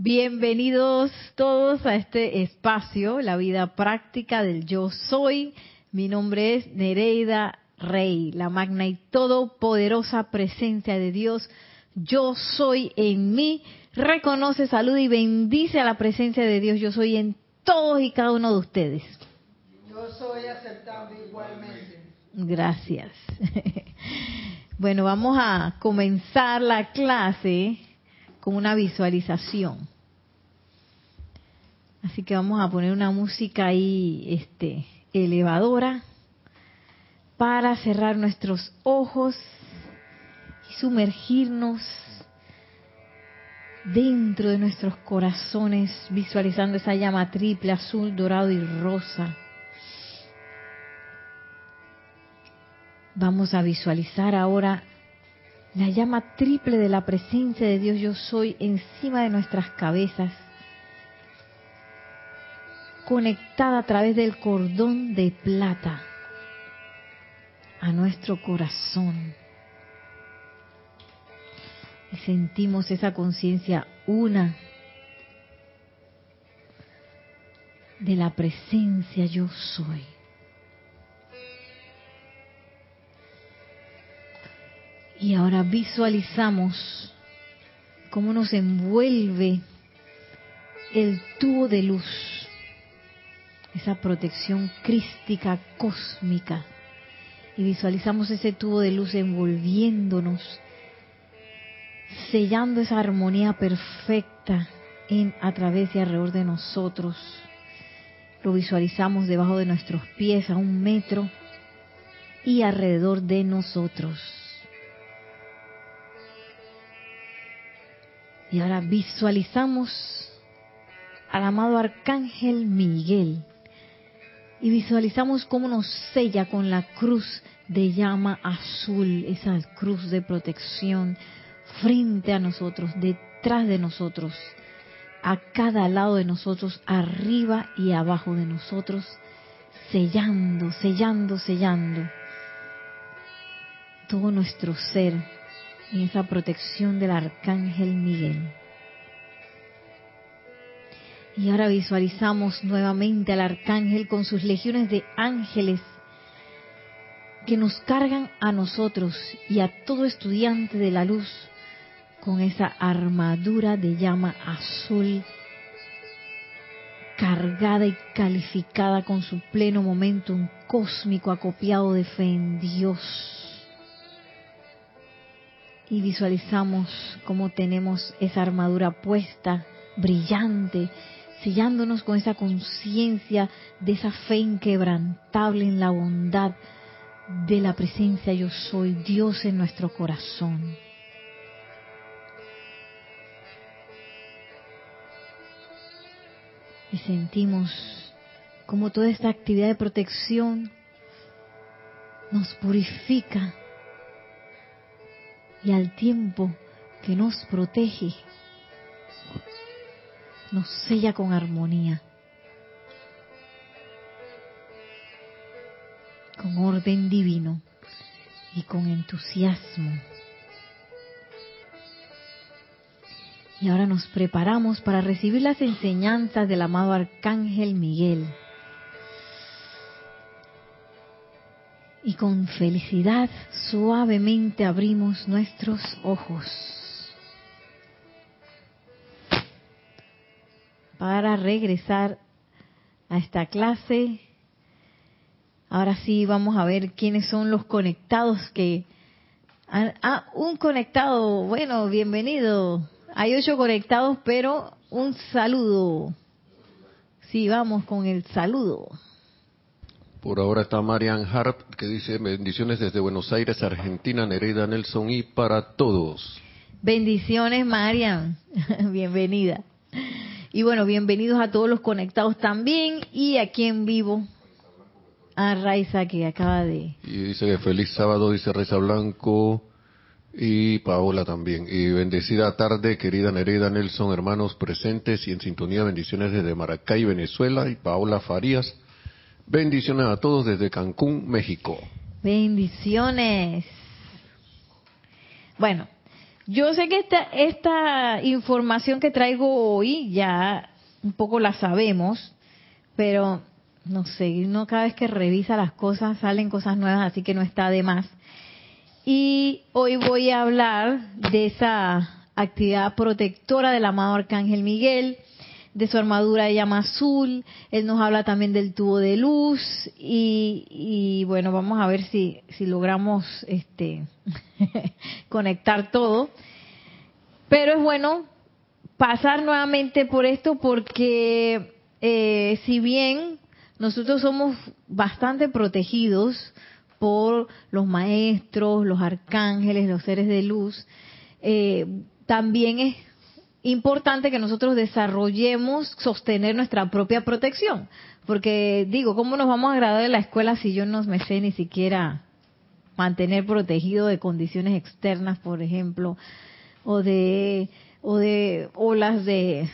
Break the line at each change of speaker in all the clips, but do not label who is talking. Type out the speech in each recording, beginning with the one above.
Bienvenidos todos a este espacio, la vida práctica del yo soy. Mi nombre es Nereida Rey, la magna y todopoderosa presencia de Dios. Yo soy en mí. Reconoce, saluda y bendice a la presencia de Dios. Yo soy en todos y cada uno de ustedes.
Yo soy aceptando igualmente.
Gracias. Bueno, vamos a comenzar la clase con una visualización. Así que vamos a poner una música ahí este, elevadora para cerrar nuestros ojos y sumergirnos dentro de nuestros corazones, visualizando esa llama triple, azul, dorado y rosa. Vamos a visualizar ahora la llama triple de la presencia de Dios yo soy encima de nuestras cabezas, conectada a través del cordón de plata a nuestro corazón. Y sentimos esa conciencia una de la presencia yo soy. Y ahora visualizamos cómo nos envuelve el tubo de luz, esa protección crística cósmica. Y visualizamos ese tubo de luz envolviéndonos, sellando esa armonía perfecta en, a través y alrededor de nosotros. Lo visualizamos debajo de nuestros pies a un metro y alrededor de nosotros. Y ahora visualizamos al amado Arcángel Miguel. Y visualizamos cómo nos sella con la cruz de llama azul, esa cruz de protección frente a nosotros, detrás de nosotros, a cada lado de nosotros, arriba y abajo de nosotros, sellando, sellando, sellando todo nuestro ser en esa protección del arcángel Miguel. Y ahora visualizamos nuevamente al arcángel con sus legiones de ángeles que nos cargan a nosotros y a todo estudiante de la luz con esa armadura de llama azul cargada y calificada con su pleno momentum cósmico acopiado de fe en Dios y visualizamos cómo tenemos esa armadura puesta, brillante, sellándonos con esa conciencia de esa fe inquebrantable en la bondad de la presencia yo soy, Dios en nuestro corazón. Y sentimos como toda esta actividad de protección nos purifica y al tiempo que nos protege, nos sella con armonía, con orden divino y con entusiasmo. Y ahora nos preparamos para recibir las enseñanzas del amado Arcángel Miguel. Y con felicidad suavemente abrimos nuestros ojos para regresar a esta clase. Ahora sí vamos a ver quiénes son los conectados que... Ah, un conectado, bueno, bienvenido. Hay ocho conectados, pero un saludo. Sí, vamos con el saludo.
Por ahora está Marian Hart, que dice bendiciones desde Buenos Aires, Argentina, Nereida Nelson y para todos.
Bendiciones, Marian. Bienvenida. Y bueno, bienvenidos a todos los conectados también y aquí en vivo a Raiza que acaba de...
Y dice que feliz sábado, dice Raiza Blanco y Paola también. Y bendecida tarde, querida Nereida Nelson, hermanos presentes y en sintonía, bendiciones desde Maracay, Venezuela y Paola Farías Bendiciones a todos desde Cancún, México.
Bendiciones. Bueno, Yo sé que esta, esta información que traigo hoy ya un poco la sabemos, pero no sé, uno cada vez que revisa las cosas salen cosas nuevas, así que no está de más. Y hoy voy a hablar de esa actividad protectora del amado Arcángel Miguel, de su armadura de llama azul, él nos habla también del tubo de luz y, bueno, vamos a ver si, si logramos este, conectar todo. Pero es bueno pasar nuevamente por esto porque eh, si bien nosotros somos bastante protegidos por los maestros, los arcángeles, los seres de luz, eh, también es importante que nosotros desarrollemos, sostener nuestra propia protección. Porque digo, ¿cómo nos vamos a graduar de la escuela si yo no me sé ni siquiera mantener protegido de condiciones externas, por ejemplo, o de, o de olas de,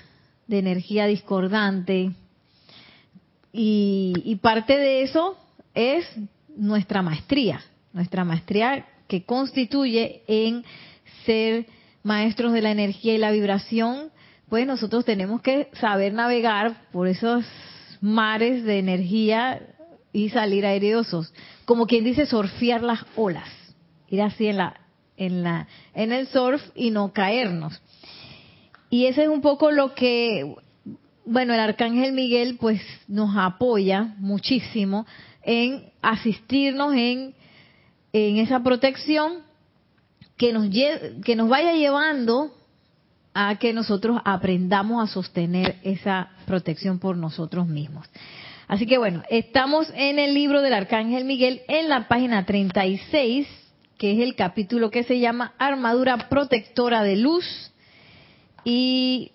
energía discordante? Y, y parte de eso es nuestra maestría, nuestra maestría que constituye en ser maestros de la energía y la vibración, pues nosotros tenemos que saber navegar por esos mares de energía y salir aireosos, como quien dice surfear las olas, ir así en la en la en el surf y no caernos. Y ese es un poco lo que bueno, el arcángel Miguel pues nos apoya muchísimo en asistirnos en en esa protección que nos, que nos vaya llevando a que nosotros aprendamos a sostener esa protección por nosotros mismos. Así que bueno, estamos en el libro del Arcángel Miguel en la página 36, que es el capítulo que se llama Armadura Protectora de Luz. Y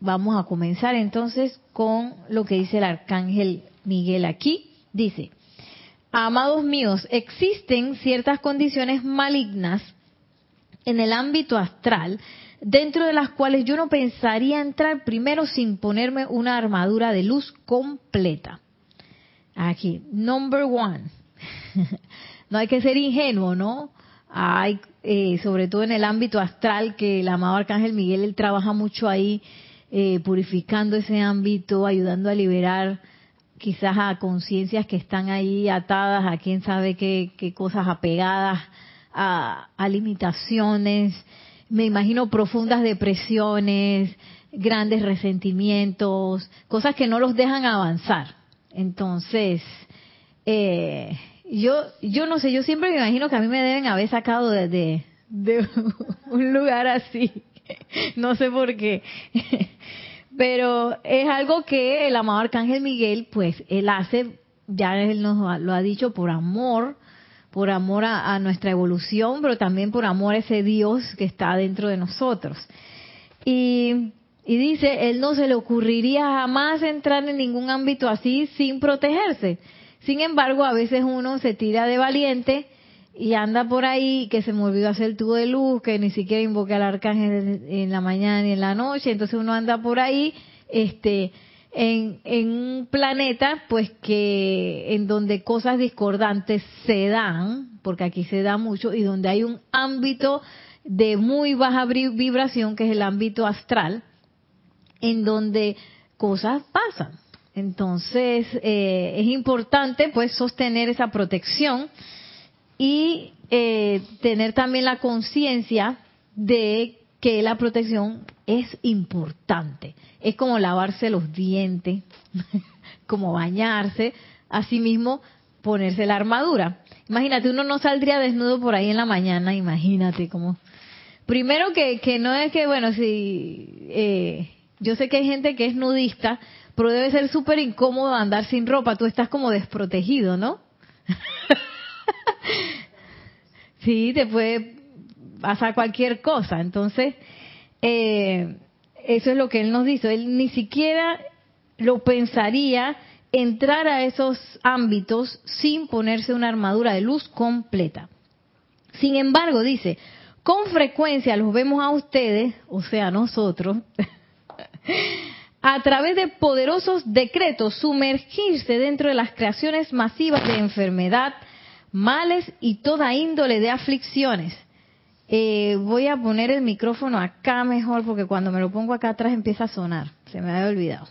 vamos a comenzar entonces con lo que dice el Arcángel Miguel aquí. Dice, amados míos, existen ciertas condiciones malignas en el ámbito astral, dentro de las cuales yo no pensaría entrar primero sin ponerme una armadura de luz completa. Aquí, number one. no hay que ser ingenuo, ¿no? Hay, eh, sobre todo en el ámbito astral, que el amado Arcángel Miguel, él trabaja mucho ahí, eh, purificando ese ámbito, ayudando a liberar quizás a conciencias que están ahí atadas a quién sabe qué, qué cosas apegadas a, limitaciones, me imagino profundas depresiones, grandes resentimientos, cosas que no los dejan avanzar. Entonces, eh, yo, yo no sé, yo siempre me imagino que a mí me deben haber sacado de, de, de un lugar así. No sé por qué. Pero es algo que el amado Arcángel Miguel, pues, él hace, ya él nos lo ha dicho, por amor por amor a, nuestra evolución, pero también por amor a ese Dios que está dentro de nosotros. Y, y dice, él no se le ocurriría jamás entrar en ningún ámbito así sin protegerse. Sin embargo, a veces uno se tira de valiente y anda por ahí que se me olvidó hacer el tubo de luz, que ni siquiera invoque al arcángel en la mañana ni en la noche, entonces uno anda por ahí este en, un planeta pues que en donde cosas discordantes se dan, porque aquí se da mucho, y donde hay un ámbito de muy baja vibración, que es el ámbito astral, en donde cosas pasan. Entonces, eh, es importante pues sostener esa protección y eh, tener también la conciencia de que la protección es importante. Es como lavarse los dientes, como bañarse, asimismo ponerse la armadura. Imagínate, uno no saldría desnudo por ahí en la mañana, imagínate como... Primero que, que no es que, bueno, si... Eh, yo sé que hay gente que es nudista, pero debe ser súper incómodo andar sin ropa, tú estás como desprotegido, ¿no? sí, te puede pasar cualquier cosa. Entonces, eh, eso es lo que él nos dice. Él ni siquiera lo pensaría entrar a esos ámbitos sin ponerse una armadura de luz completa. Sin embargo, dice, con frecuencia los vemos a ustedes, o sea, nosotros, a través de poderosos decretos sumergirse dentro de las creaciones masivas de enfermedad, males y toda índole de aflicciones Eh, voy a poner el micrófono acá mejor porque cuando me lo pongo acá atrás empieza a sonar. Se me había olvidado.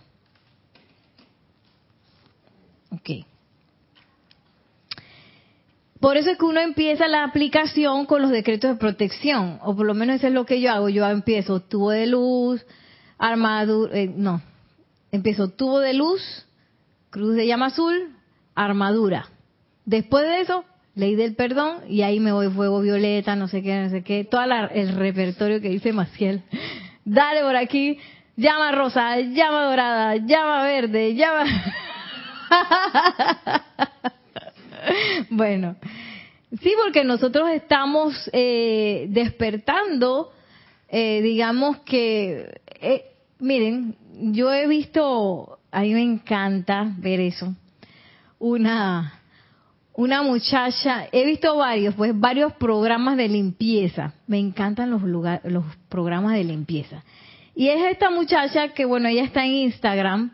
Ok. Por eso es que uno empieza la aplicación con los decretos de protección, o por lo menos eso es lo que yo hago. Yo empiezo tubo de luz, armadura, eh, no, empiezo tubo de luz, cruz de llama azul, armadura. Después de eso, ley del perdón, y ahí me voy fuego violeta, no sé qué, no sé qué, todo el repertorio que dice Maciel. Dale por aquí, llama rosa, llama dorada, llama verde, llama... bueno, sí, porque nosotros estamos eh, despertando, eh, digamos que, eh, miren, yo he visto, a me encanta ver eso, una una muchacha, he visto varios, pues varios programas de limpieza. Me encantan los los programas de limpieza. Y es esta muchacha que bueno, ella está en Instagram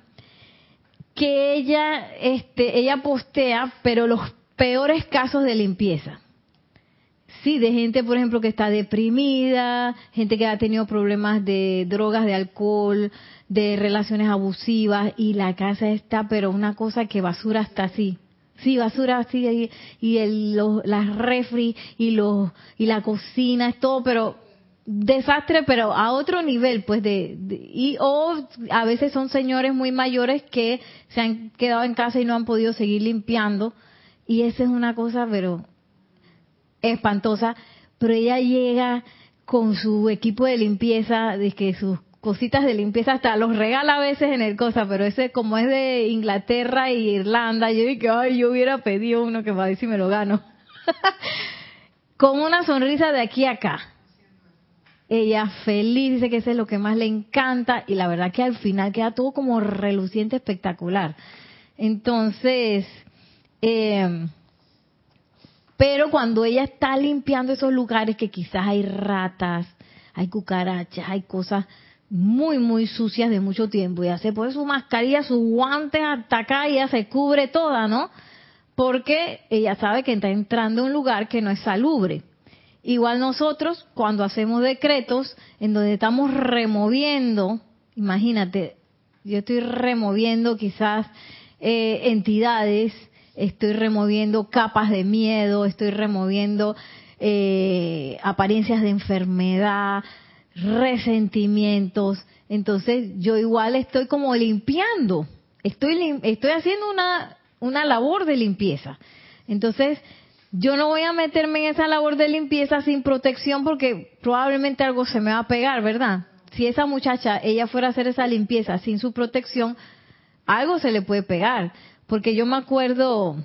que ella este ella postea, pero los peores casos de limpieza. Sí, de gente, por ejemplo, que está deprimida, gente que ha tenido problemas de drogas, de alcohol, de relaciones abusivas, y la casa está, pero una cosa que basura está así. Sí, basura así, y el, los, las refri, y, los, y la cocina, es todo, pero desastre, pero a otro nivel, pues de, y o a veces son señores muy mayores que se han quedado en casa y no han podido seguir limpiando y esa es una cosa, pero espantosa. Pero ella llega con su equipo de limpieza, de que sus cositas de limpieza hasta los regala a veces en el cosa, pero ese como es de Inglaterra e Irlanda, yo dije, ay, yo hubiera pedido uno que va a si me lo gano. con una sonrisa de aquí a acá. Ella feliz, dice que ese es lo que más le encanta y la verdad que al final queda todo como reluciente, espectacular. Entonces, eh, pero cuando ella está limpiando esos lugares que quizás hay ratas, hay cucarachas, hay cosas muy, muy sucias de mucho tiempo, ya se pone su mascarilla, sus guantes hasta acá y ya se cubre toda, ¿no? Porque ella sabe que está entrando a un lugar que no es salubre. Igual nosotros, cuando hacemos decretos en donde estamos removiendo, imagínate, yo estoy removiendo quizás eh, entidades, estoy removiendo capas de miedo, estoy removiendo eh, apariencias de enfermedad, resentimientos. Entonces yo igual estoy como limpiando, estoy, estoy haciendo una, una labor de limpieza. Entonces yo no voy a meterme en esa labor de limpieza sin protección porque probablemente algo se me va a pegar, ¿verdad? Si esa muchacha, ella fuera a hacer esa limpieza sin su protección, algo se le puede pegar. Porque yo me acuerdo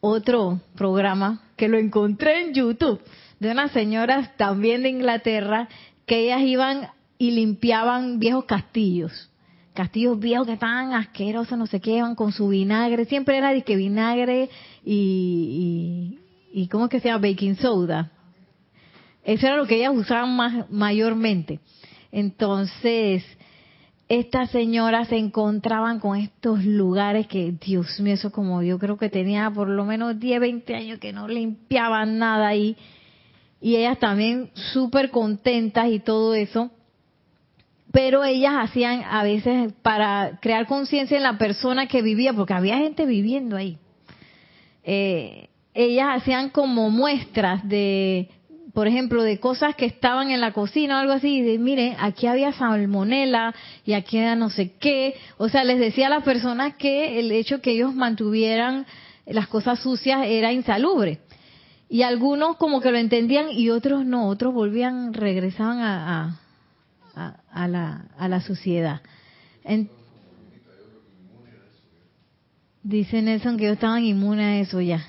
otro programa que lo encontré en YouTube de unas señoras también de Inglaterra que ellas iban y limpiaban viejos castillos. Castillos viejos que estaban asquerosos, no sé qué, iban con su vinagre. Siempre era de que vinagre y, y, ¿cómo es que se llama? Baking soda. Eso era lo que ellas usaban más, mayormente. Entonces, estas señoras se encontraban con estos lugares que, Dios mío, eso como yo creo que tenía por lo menos 10, 20 años que no limpiaban nada ahí. Y ellas también súper contentas y todo eso. Pero ellas hacían a veces para crear conciencia en la persona que vivía, porque había gente viviendo ahí. Eh, ellas hacían como muestras de por ejemplo, de cosas que estaban en la cocina o algo así, y de, mire, aquí había salmonela y aquí era no sé qué. O sea, les decía a las personas que el hecho que ellos mantuvieran las cosas sucias era insalubre. Y algunos como que lo entendían y otros no, otros volvían, regresaban a, a, la, a la suciedad. dice Nelson que ellos estaban inmunes a eso ya.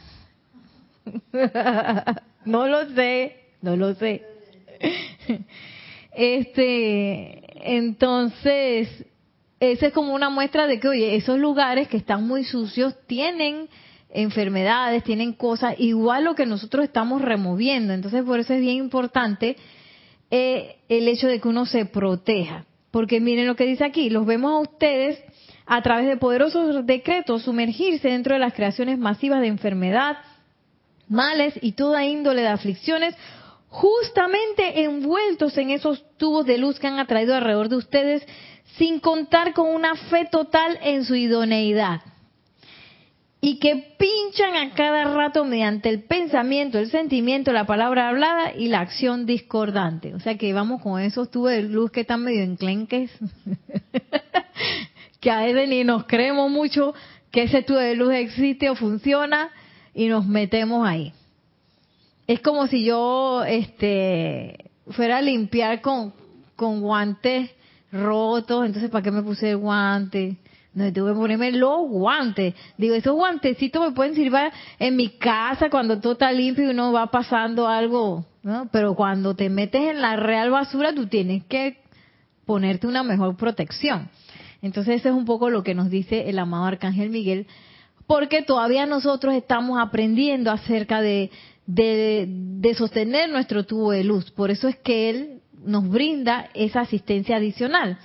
no lo sé no lo sé. Este, entonces, esa es como una muestra de que, oye, esos lugares que están muy sucios tienen enfermedades, tienen cosas, igual lo que nosotros estamos removiendo. Entonces, por eso es bien importante eh, el hecho de que uno se proteja. Porque miren lo que dice aquí, los vemos a ustedes a través de poderosos decretos sumergirse dentro de las creaciones masivas de enfermedad, males y toda índole de aflicciones justamente envueltos en esos tubos de luz que han atraído alrededor de ustedes, sin contar con una fe total en su idoneidad. Y que pinchan a cada rato mediante el pensamiento, el sentimiento, la palabra hablada y la acción discordante. O sea que vamos con esos tubos de luz que están medio enclenques, que a veces ni nos creemos mucho que ese tubo de luz existe o funciona y nos metemos ahí. Es como si yo este fuera a limpiar con, con guantes rotos, entonces ¿para qué me puse el guante? No, tengo que ponerme los guantes. Digo, esos guantecitos me pueden servir en mi casa cuando todo está limpio y uno va pasando algo, ¿no? Pero cuando te metes en la real basura, tú tienes que ponerte una mejor protección. Entonces, eso es un poco lo que nos dice el amado Arcángel Miguel, porque todavía nosotros estamos aprendiendo acerca de, de, de sostener nuestro tubo de luz. Por eso es que Él nos brinda esa asistencia adicional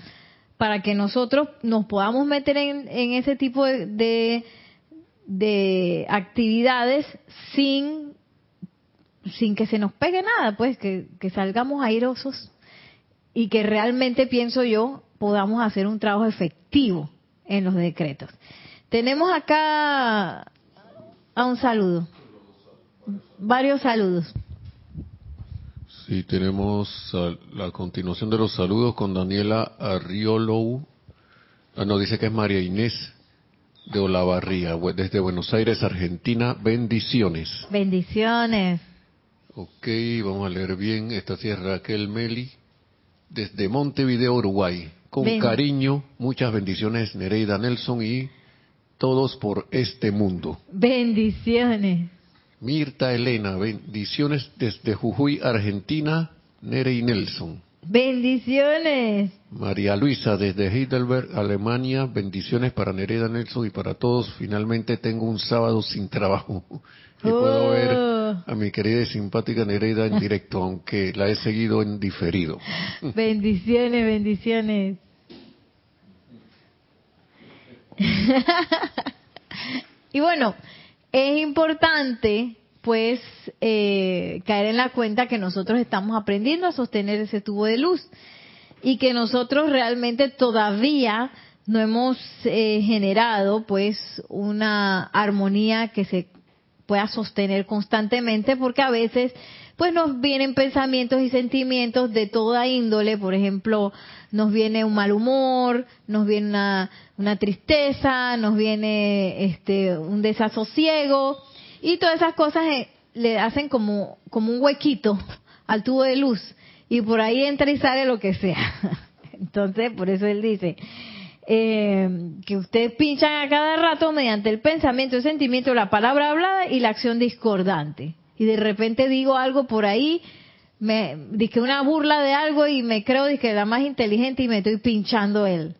para que nosotros nos podamos meter en, en ese tipo de, de, actividades sin, sin que se nos pegue nada, pues que, que salgamos airosos y que realmente, pienso yo, podamos hacer un trabajo efectivo en los decretos. Tenemos acá a un saludo, varios saludos.
Sí, tenemos la continuación de los saludos con Daniela Arriolou. Ah, nos dice que es María Inés de Olavarría, desde Buenos Aires, Argentina. Bendiciones.
Bendiciones.
Ok, vamos a leer bien. Esta sí es Raquel Meli, desde Montevideo, Uruguay. Con cariño, muchas bendiciones, Nereida Nelson y todos por este mundo.
Bendiciones.
Mirta Elena, bendiciones desde Jujuy, Argentina, Nerey Nelson.
Bendiciones.
María Luisa desde Heidelberg, Alemania, bendiciones para Nereida Nelson y para todos. Finalmente tengo un sábado sin trabajo y puedo ver
Oh.
a mi querida y simpática Nereida en directo, aunque la he seguido en diferido.
Bendiciones, bendiciones. y bueno, es importante pues eh, caer en la cuenta que nosotros estamos aprendiendo a sostener ese tubo de luz y que nosotros realmente todavía no hemos eh, generado pues una armonía que se pueda sostener constantemente porque a veces pues nos vienen pensamientos y sentimientos de toda índole, por ejemplo, nos viene un mal humor, nos viene una, una tristeza, nos viene este un desasosiego y todas esas cosas eh, le hacen como como un huequito al tubo de luz y por ahí entra y sale lo que sea. Entonces, por eso él dice, eh, que ustedes pinchan a cada rato mediante el pensamiento, el sentimiento, la palabra hablada y la acción discordante. Y de repente digo algo por ahí, me dije una burla de algo y me creo que la más inteligente y me estoy pinchando el,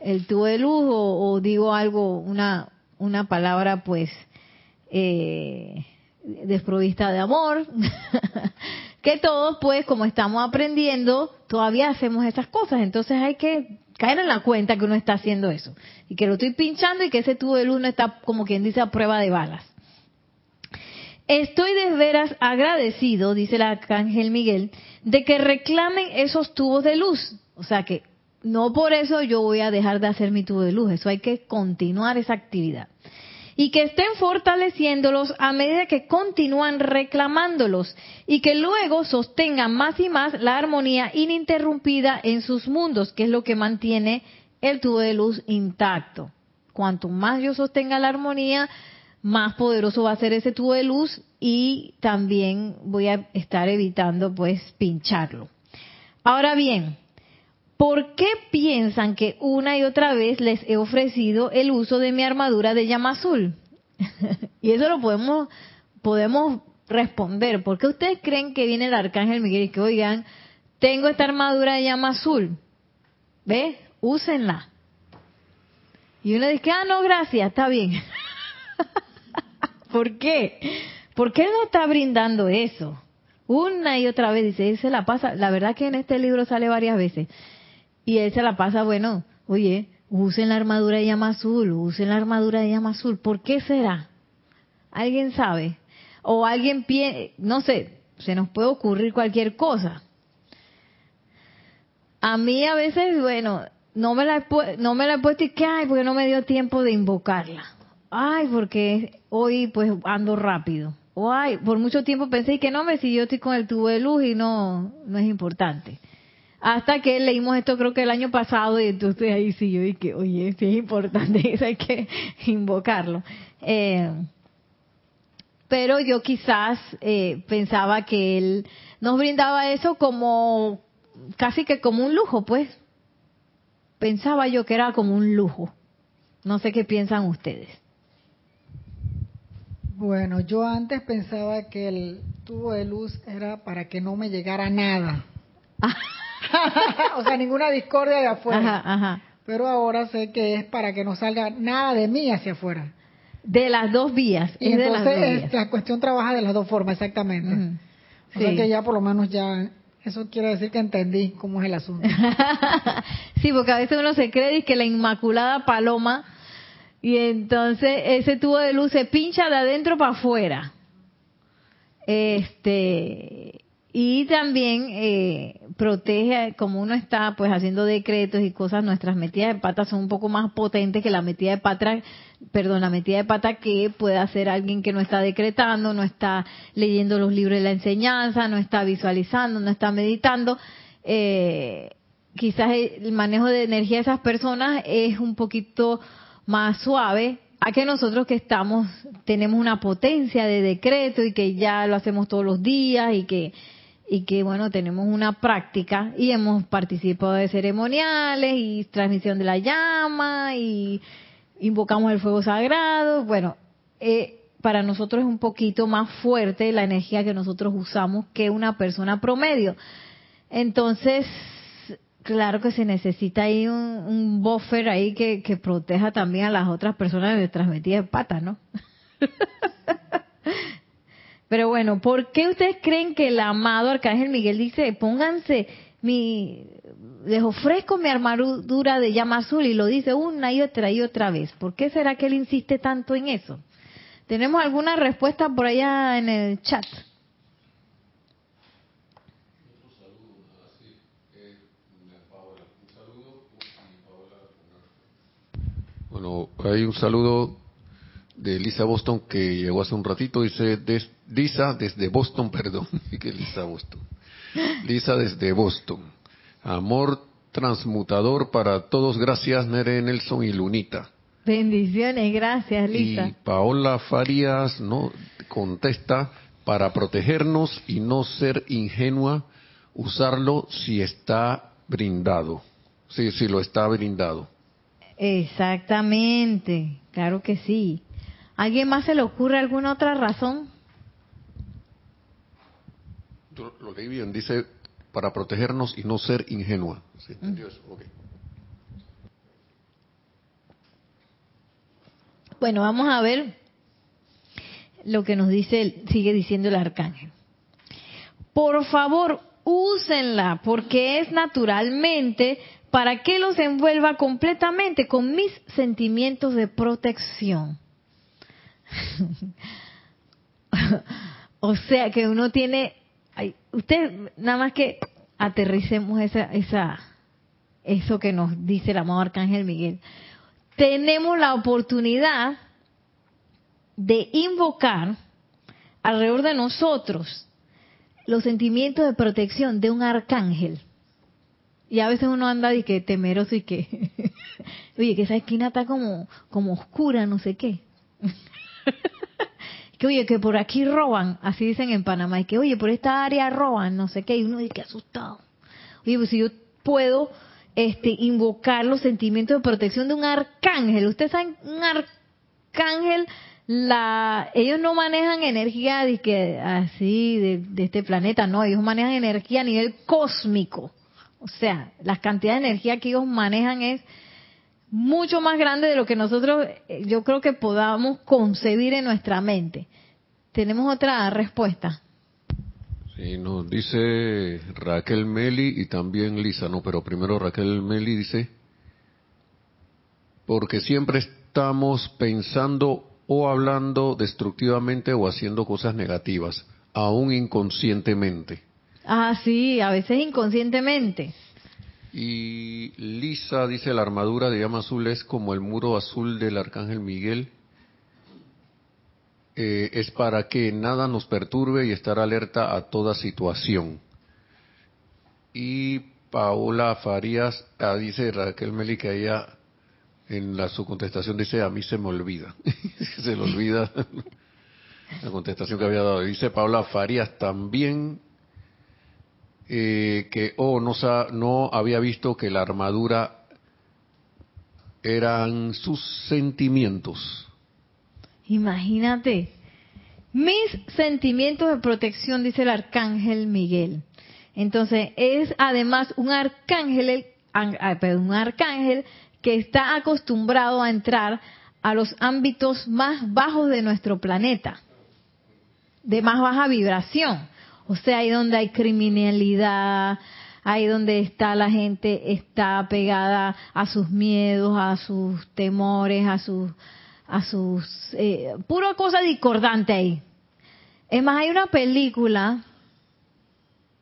el tubo de luz o, o digo algo, una, una palabra pues eh, desprovista de amor. que todos pues como estamos aprendiendo todavía hacemos esas cosas. Entonces hay que caer en la cuenta que uno está haciendo eso y que lo estoy pinchando y que ese tubo de luz no está como quien dice a prueba de balas. Estoy de veras agradecido, dice el arcángel Miguel, de que reclamen esos tubos de luz. O sea que no por eso yo voy a dejar de hacer mi tubo de luz, eso hay que continuar esa actividad. Y que estén fortaleciéndolos a medida que continúan reclamándolos y que luego sostengan más y más la armonía ininterrumpida en sus mundos, que es lo que mantiene el tubo de luz intacto. Cuanto más yo sostenga la armonía, más poderoso va a ser ese tubo de luz y también voy a estar evitando pues pincharlo. Ahora bien, ¿por qué piensan que una y otra vez les he ofrecido el uso de mi armadura de llama azul? y eso lo podemos podemos responder. ¿Por qué ustedes creen que viene el arcángel Miguel y que oigan, tengo esta armadura de llama azul? ¿Ve? Úsenla. Y uno dice, ah, no, gracias, está bien. ¿Por qué? ¿Por qué no está brindando eso? Una y otra vez dice, él se la pasa, la verdad que en este libro sale varias veces, y él se la pasa, bueno, oye, usen la armadura de llama azul, usen la armadura de llama azul, ¿por qué será? ¿Alguien sabe? O alguien, pie, no sé, se nos puede ocurrir cualquier cosa. A mí a veces, bueno, no me la no me la he puesto y que, ay, porque no me dio tiempo de invocarla. Ay, porque hoy pues ando rápido. O ay, por mucho tiempo pensé que no me si yo estoy con el tubo de luz y no, no es importante. Hasta que leímos esto creo que el año pasado y entonces ahí sí yo dije, oye, sí es importante, eso hay que invocarlo. Eh, pero yo quizás eh, pensaba que él nos brindaba eso como casi que como un lujo, pues. Pensaba yo que era como un lujo. No sé qué piensan ustedes.
Bueno, yo antes pensaba que el tubo de luz era para que no me llegara nada. o sea, ninguna discordia de afuera. Pero ahora sé que es para que no salga nada de mí hacia afuera.
De las dos vías.
Y entonces la cuestión trabaja de las dos formas, exactamente. O sea que ya por lo menos ya eso quiere decir que entendí cómo es el asunto.
sí, porque a veces uno se cree que la Inmaculada Paloma y entonces ese tubo de luz se pincha de adentro para afuera. Este y también eh, protege, como uno está pues haciendo decretos y cosas, nuestras metidas de pata son un poco más potentes que la metida de pata, perdón, la metida de pata que puede hacer alguien que no está decretando, no está leyendo los libros de la enseñanza, no está visualizando, no está meditando. Eh, quizás el manejo de energía de esas personas es un poquito más suave a que nosotros que estamos tenemos una potencia de decreto y que ya lo hacemos todos los días y que y que bueno, tenemos una práctica y hemos participado de ceremoniales y transmisión de la llama y invocamos el fuego sagrado. Bueno, eh, para nosotros es un poquito más fuerte la energía que nosotros usamos que una persona promedio. Entonces, claro que se necesita ahí un, buffer ahí que, proteja también a las otras personas de transmitidas de pata, ¿no? Pero bueno, ¿por qué ustedes creen que el amado Arcángel Miguel dice, pónganse mi, les ofrezco mi armadura de llama azul y lo dice una y otra y otra vez? ¿Por qué será que él insiste tanto en eso? ¿Tenemos alguna respuesta por allá en el chat?
Bueno, hay un saludo de Lisa Boston que llegó hace un ratito, dice Lisa desde Boston, perdón, que Lisa Boston. Lisa desde Boston. Amor transmutador para todos, gracias Nere Nelson y Lunita.
Bendiciones, gracias Lisa.
Y Paola Farías no contesta para protegernos y no ser ingenua, usarlo si está brindado. Sí, si lo está brindado.
Exactamente, claro que sí. ¿Alguien más se le ocurre alguna otra razón?
lo leí bien, dice para protegernos y no ser ingenua. ¿Sí entendió eso?
Bueno, vamos a ver lo que nos dice, sigue diciendo el arcángel. Por favor, úsenla porque es naturalmente para que los envuelva completamente con mis sentimientos de protección. o sea que uno tiene, usted nada más que aterricemos esa, esa, eso que nos dice el amado Arcángel Miguel. Tenemos la oportunidad de invocar alrededor de nosotros los sentimientos de protección de un arcángel. Y a veces uno anda y que temeroso y que, oye, que esa esquina está como, como oscura, no sé qué. que oye, que por aquí roban, así dicen en Panamá, y que oye, por esta área roban, no sé qué, y uno dice que asustado. Oye, pues si yo puedo este invocar los sentimientos de protección de un arcángel, ustedes saben, un arcángel, la, ellos no manejan energía de que así de, de este planeta, no, ellos manejan energía a nivel cósmico. O sea, las cantidades de energía que ellos manejan es mucho más grande de lo que nosotros, eh, yo creo que podamos concebir en nuestra mente. ¿Tenemos otra respuesta?
Sí, nos dice Raquel Meli y también Lisa, no, pero primero Raquel Meli dice, porque siempre estamos pensando o hablando destructivamente o haciendo cosas negativas. aún inconscientemente.
Ah, sí, a veces inconscientemente.
Y Lisa dice, la armadura de llama azul es como el muro azul del arcángel Miguel. Eh, es para que nada nos perturbe y estar alerta a toda situación. Y Paola Farías, ah, dice Raquel Meli que ella en la, su contestación dice, a mí se me olvida. se le olvida la contestación que había dado. Dice Paola Farías también eh, que, oh, no, no había visto que la armadura eran sus sentimientos.
Imagínate, mis sentimientos de protección, dice el arcángel Miguel. Entonces, es además un arcángel, un arcángel que está acostumbrado a entrar a los ámbitos más bajos de nuestro planeta, de más baja vibración. O sea, ahí donde hay criminalidad, ahí donde está la gente está pegada a sus miedos, a sus temores, a sus a sus eh, pura cosa discordante ahí. Es más, hay una película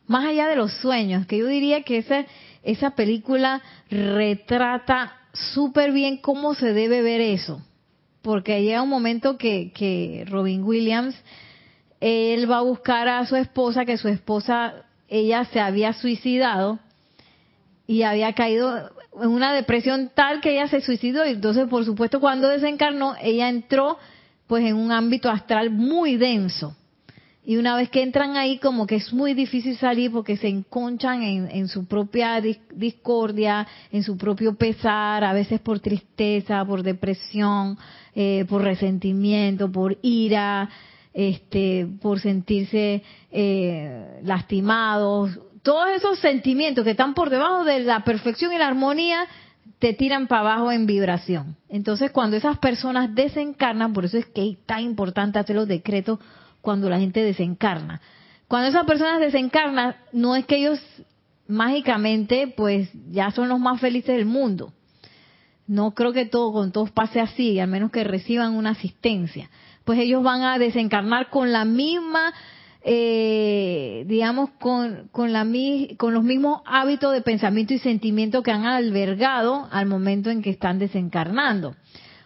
más allá de los sueños, que yo diría que esa esa película retrata súper bien cómo se debe ver eso, porque llega un momento que, que Robin Williams él va a buscar a su esposa, que su esposa, ella se había suicidado y había caído en una depresión tal que ella se suicidó. Y entonces por supuesto cuando desencarnó ella entró pues en un ámbito astral muy denso. Y una vez que entran ahí como que es muy difícil salir porque se enconchan en, su propia discordia, en su propio pesar, a veces por tristeza, por depresión, eh, por resentimiento, por ira, este, por sentirse eh, lastimados, todos esos sentimientos que están por debajo de la perfección y la armonía te tiran para abajo en vibración. Entonces, cuando esas personas desencarnan, por eso es que es tan importante hacer los decretos cuando la gente desencarna. Cuando esas personas desencarnan, no es que ellos mágicamente, pues ya son los más felices del mundo. No creo que todo con todos pase así, al menos que reciban una asistencia pues ellos van a desencarnar con la misma, eh, digamos, con, con, la, con los mismos hábitos de pensamiento y sentimiento que han albergado al momento en que están desencarnando.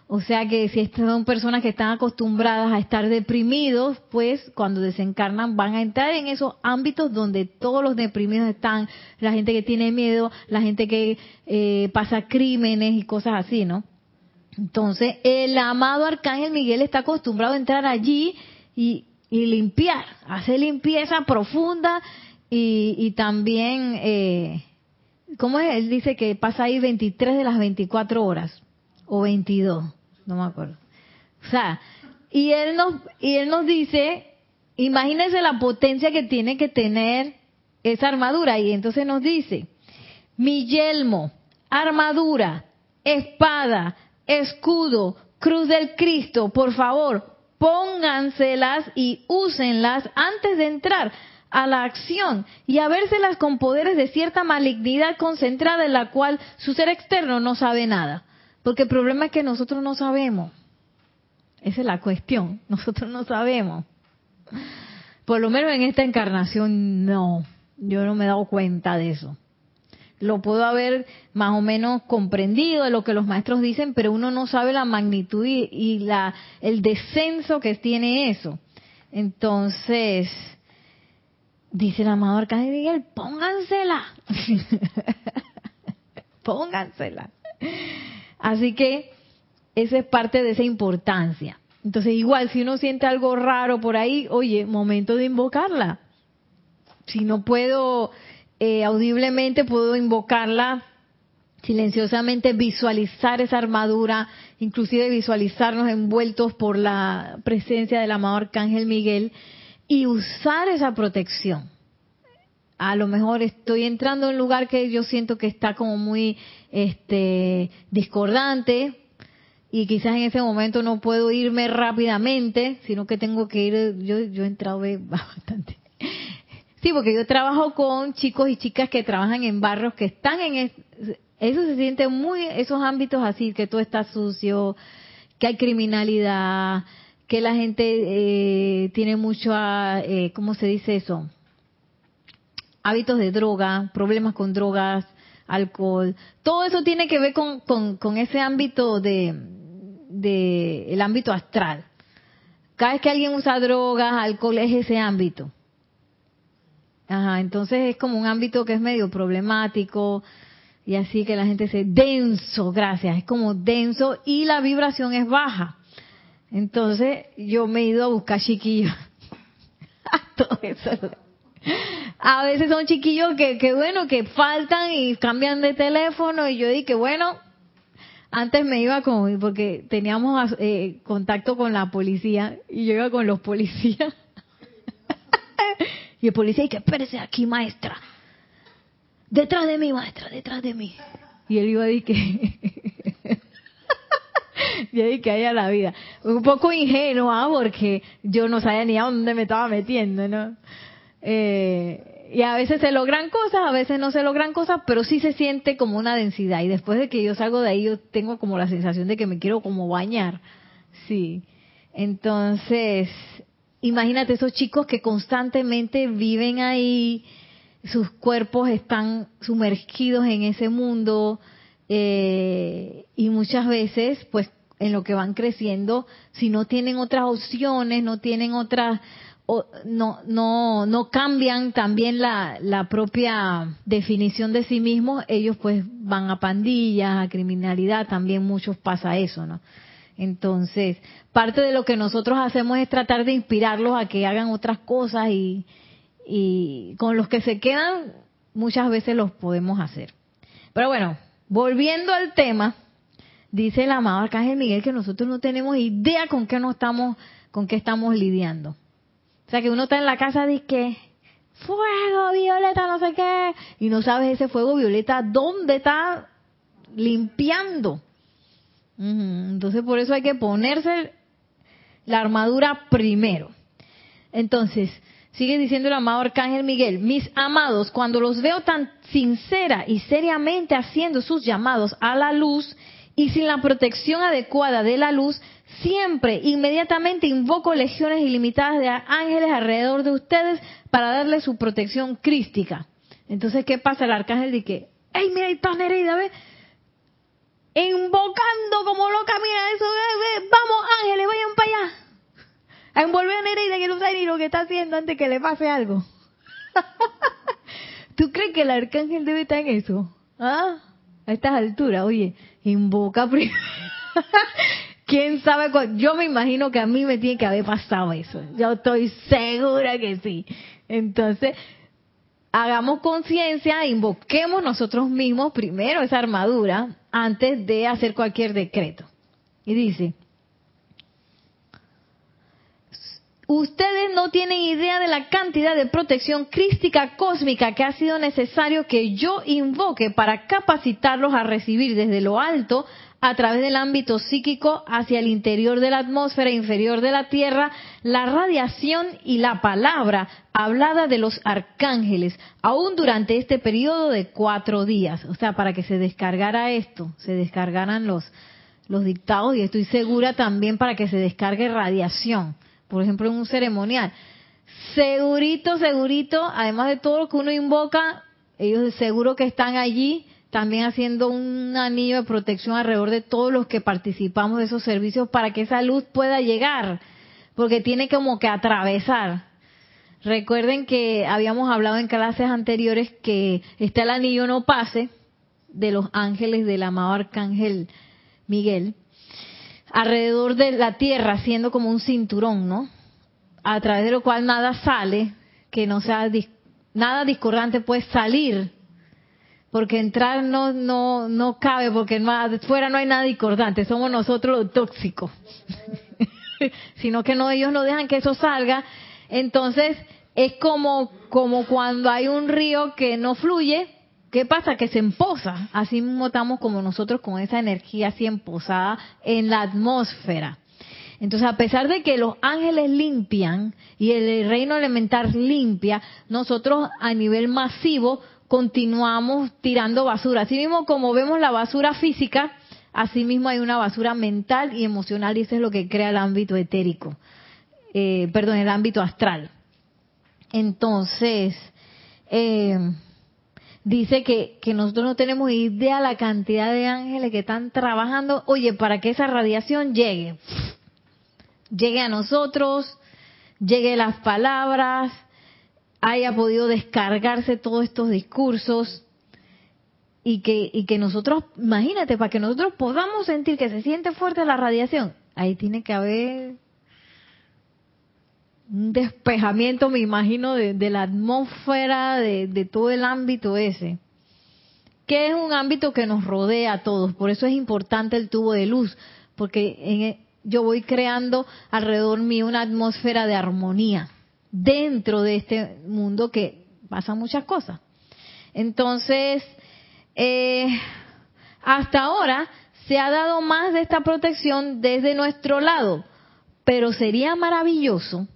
O sea que si son personas que están acostumbradas a estar deprimidos, pues cuando desencarnan van a entrar en esos ámbitos donde todos los deprimidos están, la gente que tiene miedo, la gente que eh, pasa crímenes y cosas así, ¿no? Entonces, el amado Arcángel Miguel está acostumbrado a entrar allí y, limpiar, hacer limpieza profunda y, también, eh, ¿cómo es? Él dice que pasa ahí 23 de las 24 horas, o 22, no me acuerdo. O sea, y él nos, y él nos dice, imagínense la potencia que tiene que tener esa armadura, y entonces nos dice, mi yelmo, armadura, espada, escudo, cruz del Cristo, por favor, pónganselas y úsenlas antes de entrar a la acción y a vérselas con poderes de cierta malignidad concentrada en la cual su ser externo no sabe nada. Porque el problema es que nosotros no sabemos. Esa es la cuestión. Nosotros no sabemos. Por lo menos en esta encarnación no. Yo no me he dado cuenta de eso lo puedo haber más o menos comprendido de lo que los maestros dicen, pero uno no sabe la magnitud y, la, el descenso que tiene eso. Entonces, dice el amado Arcángel Miguel, póngansela. póngansela. Así que esa es parte de esa importancia. Entonces, igual, si uno siente algo raro por ahí, oye, momento de invocarla. Si no puedo eh, audiblemente puedo invocarla silenciosamente, visualizar esa armadura, inclusive visualizarnos envueltos por la presencia del amado Arcángel Miguel y usar esa protección. A lo mejor estoy entrando en un lugar que yo siento que está como muy este, discordante, y quizás en ese momento no puedo irme rápidamente, sino que tengo que ir, yo, yo he entrado bastante Sí, porque yo trabajo con chicos y chicas que trabajan en barrios que están en eso se siente muy esos ámbitos así que todo está sucio, que hay criminalidad, que la gente eh, tiene mucho, ah, eh, ¿cómo se dice eso? Hábitos de droga, problemas con drogas, alcohol. Todo eso tiene que ver con, con, ese ámbito de, de, el ámbito astral. Cada vez que alguien usa drogas, alcohol, es ese ámbito. Ajá, entonces es como un ámbito que es medio problemático y así que la gente se denso, gracias, es como denso y la vibración es baja. Entonces yo me he ido a buscar chiquillos. Todo eso. A veces son chiquillos que, que bueno, que faltan y cambian de teléfono y yo dije, bueno, antes me iba con, porque teníamos eh, contacto con la policía y yo iba con los policías. y el policía dice, espérese aquí maestra. Detrás de mí maestra, detrás de mí. Y él iba a decir que... dije ahí a la vida. Un poco ingenua porque yo no sabía ni a dónde me estaba metiendo, ¿no? Eh, y a veces se logran cosas, a veces no se logran cosas, pero sí se siente como una densidad. Y después de que yo salgo de ahí, yo tengo como la sensación de que me quiero como bañar. Sí. Entonces, imagínate esos chicos que constantemente viven ahí, sus cuerpos están sumergidos en ese mundo, eh, y muchas veces, pues, en lo que van creciendo, si no tienen otras opciones, no tienen otras no, no, no cambian también la, la propia definición de sí mismos, ellos pues van a pandillas, a criminalidad, también muchos pasa eso, ¿no? Entonces, parte de lo que nosotros hacemos es tratar de inspirarlos a que hagan otras cosas y, y con los que se quedan muchas veces los podemos hacer. Pero bueno, volviendo al tema, dice el amado Arcángel Miguel que nosotros no tenemos idea con qué no estamos, con qué estamos lidiando. O sea, que uno está en la casa de que fuego violeta, no sé qué, y no sabes ese fuego violeta dónde está limpiando. Entonces, por eso hay que ponerse la armadura primero. Entonces, sigue diciendo el amado Arcángel Miguel, mis amados, cuando los veo tan sincera y seriamente haciendo sus llamados a la luz y sin la protección adecuada de la luz, siempre, inmediatamente invoco legiones ilimitadas de ángeles alrededor de ustedes para darle su protección crística. Entonces, ¿qué pasa? El arcángel dice, ¡Ey, mira, ahí está Nereida! Invocando como loca, mira eso, ve, vamos ángeles, vayan para allá. A envolver a Nereida que no sabe ni lo que está haciendo antes que le pase algo. ¿Tú crees que el arcángel debe estar en eso? ¿Ah? A estas alturas, oye, invoca primero. quién sabe yo me imagino que a mí me tiene que haber pasado eso yo estoy segura que sí entonces hagamos conciencia invoquemos nosotros mismos primero esa armadura antes de hacer cualquier decreto. Y dice ustedes no tienen idea de la cantidad de protección crística cósmica que ha sido necesario que yo invoque para capacitarlos a recibir desde lo alto a través del ámbito psíquico hacia el interior de la atmósfera inferior de la Tierra la radiación y la palabra hablada de los arcángeles, aún durante este periodo de cuatro días. O sea, para que se descargara esto, se descargaran los, los dictados y estoy segura también para que se descargue radiación, por ejemplo, en un ceremonial. Segurito, segurito, además de todo lo que uno invoca, ellos seguro que están allí también haciendo un anillo de protección alrededor de todos los que participamos de esos servicios para que esa luz pueda llegar, porque tiene como que atravesar. Recuerden que habíamos hablado en clases anteriores que está el anillo no pase de los ángeles del amado arcángel Miguel alrededor de la tierra, siendo como un cinturón, ¿no? A través de lo cual nada sale, que no sea nada discordante puede salir porque entrar no no no cabe porque no, fuera no hay nada discordante somos nosotros los tóxicos. Sino que no ellos no dejan que eso salga. Entonces es como como cuando hay un río que no fluye qué pasa que se empoza. Así mismo estamos como nosotros con esa energía así emposada en la atmósfera. Entonces, a pesar de que los ángeles limpian y el reino elemental limpia, nosotros a nivel masivo continuamos tirando basura. Así mismo como vemos la basura física, asimismo hay una basura mental y emocional y eso es lo que crea el ámbito etérico, eh, perdón, el ámbito astral. Entonces, eh, dice que, que nosotros no tenemos idea la cantidad de ángeles que están trabajando, oye, para que esa radiación llegue, llegue a nosotros, llegue las palabras, haya podido descargarse todos estos discursos y que, y que nosotros, imagínate, para que nosotros podamos sentir que se siente fuerte la radiación, ahí tiene que haber un despejamiento, me imagino, de, la atmósfera, de, todo el ámbito ese, que es un ámbito que nos rodea a todos. Por eso es importante el tubo de luz, porque en, e, yo voy creando alrededor mío una atmósfera de armonía dentro de este mundo que pasa muchas cosas. Entonces, eh, hasta ahora se ha dado más de esta protección desde nuestro lado, pero sería maravilloso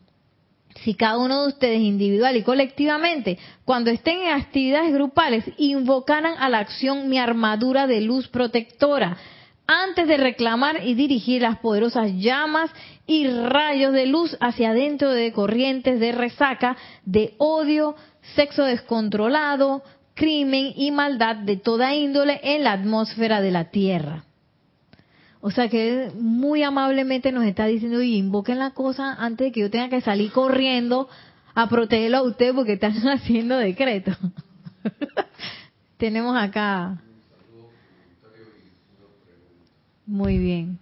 si cada uno de ustedes individual y colectivamente, cuando estén en actividades grupales, invocaran a la acción mi armadura de luz protectora, antes de reclamar y dirigir las poderosas llamas y rayos de luz hacia adentro de corrientes de resaca, de odio, sexo descontrolado, crimen y maldad de toda índole en la atmósfera de la Tierra. O sea que muy amablemente nos está diciendo, y invoquen la cosa antes de que yo tenga que salir corriendo a protegerlo a usted porque están haciendo decreto. Tenemos acá. Muy bien.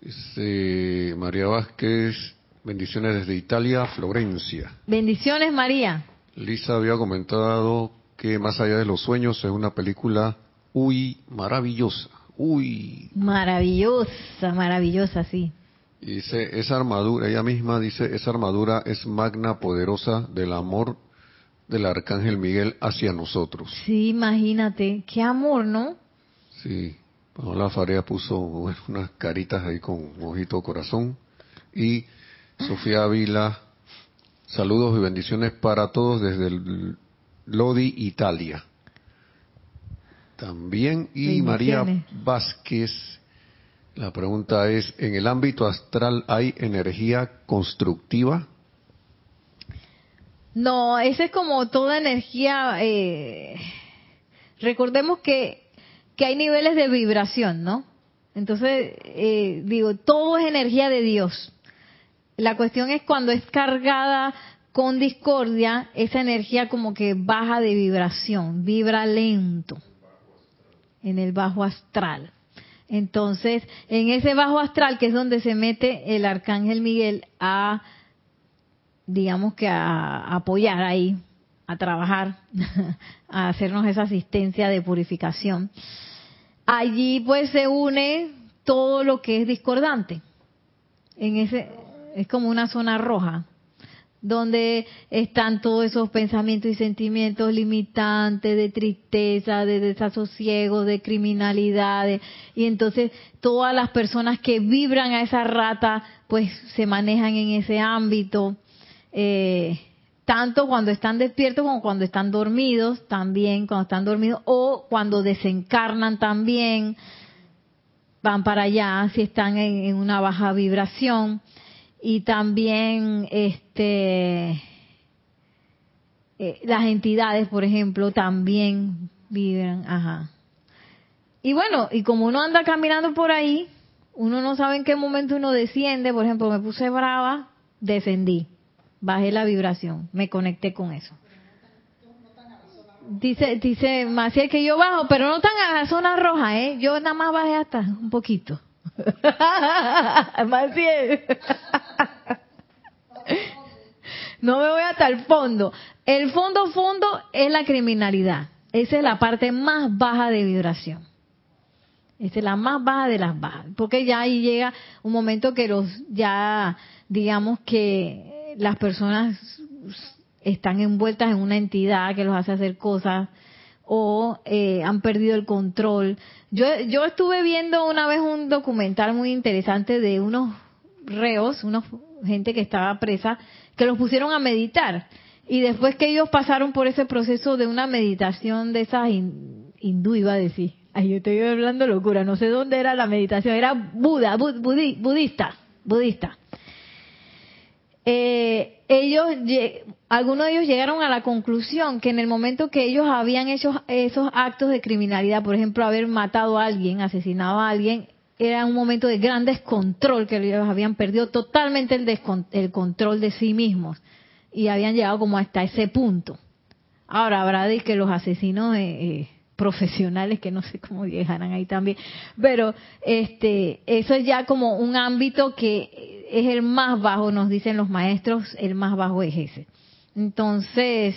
Dice María Vázquez, bendiciones desde Italia, Florencia.
Bendiciones, María.
Lisa había comentado que Más allá de los sueños es una película muy maravillosa. Uy.
Maravillosa, maravillosa, sí.
dice, esa armadura, ella misma dice, esa armadura es magna, poderosa del amor del arcángel Miguel hacia nosotros.
Sí, imagínate, qué amor, ¿no?
Sí, Paola Farea puso unas caritas ahí con ojito corazón. Y Sofía Ávila, saludos y bendiciones para todos desde el Lodi, Italia también. Y María Vázquez, la pregunta es, ¿en el ámbito astral hay energía constructiva?
No, esa es como toda energía. Eh, recordemos que, que hay niveles de vibración, ¿no? Entonces, eh, digo, todo es energía de Dios. La cuestión es cuando es cargada con discordia, esa energía como que baja de vibración, vibra lento en el bajo astral. Entonces, en ese bajo astral, que es donde se mete el arcángel Miguel a, digamos que a, apoyar ahí, a trabajar, a hacernos esa asistencia de purificación, allí pues se une todo lo que es discordante. En ese, es como una zona roja donde están todos esos pensamientos y sentimientos limitantes de tristeza, de desasosiego, de criminalidad, y entonces todas las personas que vibran a esa rata, pues se manejan en ese ámbito, eh, tanto cuando están despiertos como cuando están dormidos, también cuando están dormidos, o cuando desencarnan también, van para allá si están en una baja vibración. Y también este eh, las entidades, por ejemplo, también viven, ajá. Y bueno, y como uno anda caminando por ahí, uno no sabe en qué momento uno desciende, por ejemplo, me puse brava, descendí, bajé la vibración, me conecté con eso. Dice, dice Maciel que yo bajo, pero no tan a la zona roja, ¿eh? Yo nada más bajé hasta un poquito. no me voy hasta el fondo. El fondo, fondo es la criminalidad. Esa es la parte más baja de vibración. Esa es la más baja de las bajas. Porque ya ahí llega un momento que los, ya, digamos que las personas están envueltas en una entidad que los hace hacer cosas o eh, han perdido el control. Yo, yo estuve viendo una vez un documental muy interesante de unos reos, unos gente que estaba presa, que los pusieron a meditar. Y después que ellos pasaron por ese proceso de una meditación de esas hindú, iba a decir, Ay, yo estoy hablando locura, no sé dónde era la meditación, era Buda, budista, budista. Eh, ellos, algunos de ellos llegaron a la conclusión que en el momento que ellos habían hecho esos actos de criminalidad, por ejemplo, haber matado a alguien, asesinado a alguien, era un momento de gran descontrol, que ellos habían perdido totalmente el, control de sí mismos y habían llegado como hasta ese punto. Ahora habrá de que los asesinos eh, eh, profesionales, que no sé cómo llegarán ahí también, pero este, eso es ya como un ámbito que es el más bajo, nos dicen los maestros, el más bajo es ese. Entonces,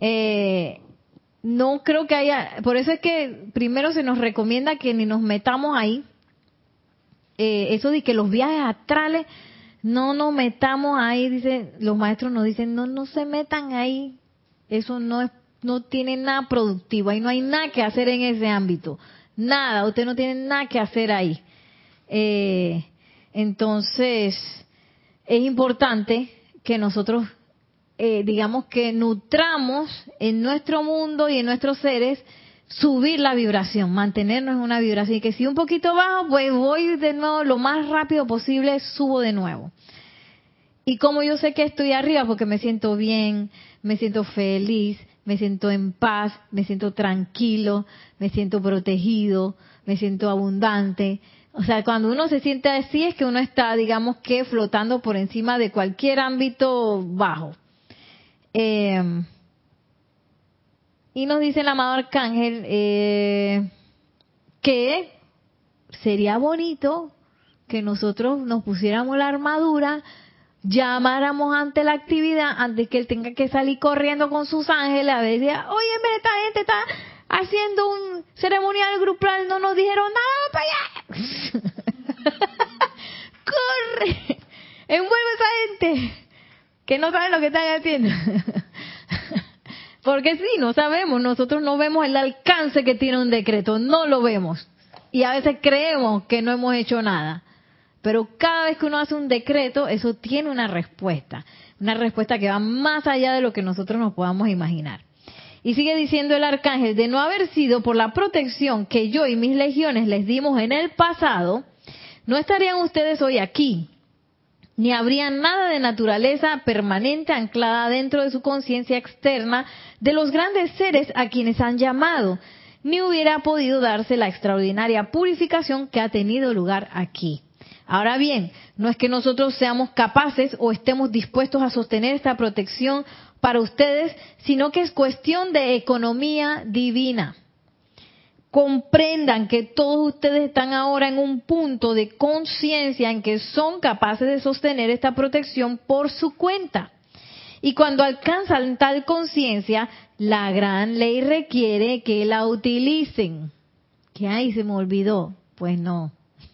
eh, no creo que haya, por eso es que primero se nos recomienda que ni nos metamos ahí, eh, eso de que los viajes astrales, no nos metamos ahí, dicen, los maestros nos dicen, no, no se metan ahí, eso no es, no tiene nada productivo, ahí no hay nada que hacer en ese ámbito, nada, usted no tiene nada que hacer ahí. Eh, entonces, es importante que nosotros, eh, digamos que nutramos en nuestro mundo y en nuestros seres subir la vibración, mantenernos en una vibración y que si un poquito bajo, pues voy de nuevo lo más rápido posible, subo de nuevo. Y como yo sé que estoy arriba porque me siento bien, me siento feliz, me siento en paz, me siento tranquilo, me siento protegido, me siento abundante. O sea, cuando uno se siente así es que uno está, digamos que, flotando por encima de cualquier ámbito bajo. Eh, y nos dice el amado arcángel eh, que sería bonito que nosotros nos pusiéramos la armadura, llamáramos ante la actividad antes que él tenga que salir corriendo con sus ángeles a decir, oye, esta gente está haciendo un ceremonial grupal, no nos dijeron nada para allá. Corre, envuelve a esa gente que no saben lo que están haciendo. Porque sí, no sabemos, nosotros no vemos el alcance que tiene un decreto, no lo vemos. Y a veces creemos que no hemos hecho nada. Pero cada vez que uno hace un decreto, eso tiene una respuesta. Una respuesta que va más allá de lo que nosotros nos podamos imaginar. Y sigue diciendo el arcángel, de no haber sido por la protección que yo y mis legiones les dimos en el pasado, no estarían ustedes hoy aquí, ni habría nada de naturaleza permanente anclada dentro de su conciencia externa de los grandes seres a quienes han llamado, ni hubiera podido darse la extraordinaria purificación que ha tenido lugar aquí. Ahora bien, no es que nosotros seamos capaces o estemos dispuestos a sostener esta protección para ustedes, sino que es cuestión de economía divina comprendan que todos ustedes están ahora en un punto de conciencia en que son capaces de sostener esta protección por su cuenta. Y cuando alcanzan tal conciencia, la gran ley requiere que la utilicen. Que ahí se me olvidó. Pues no.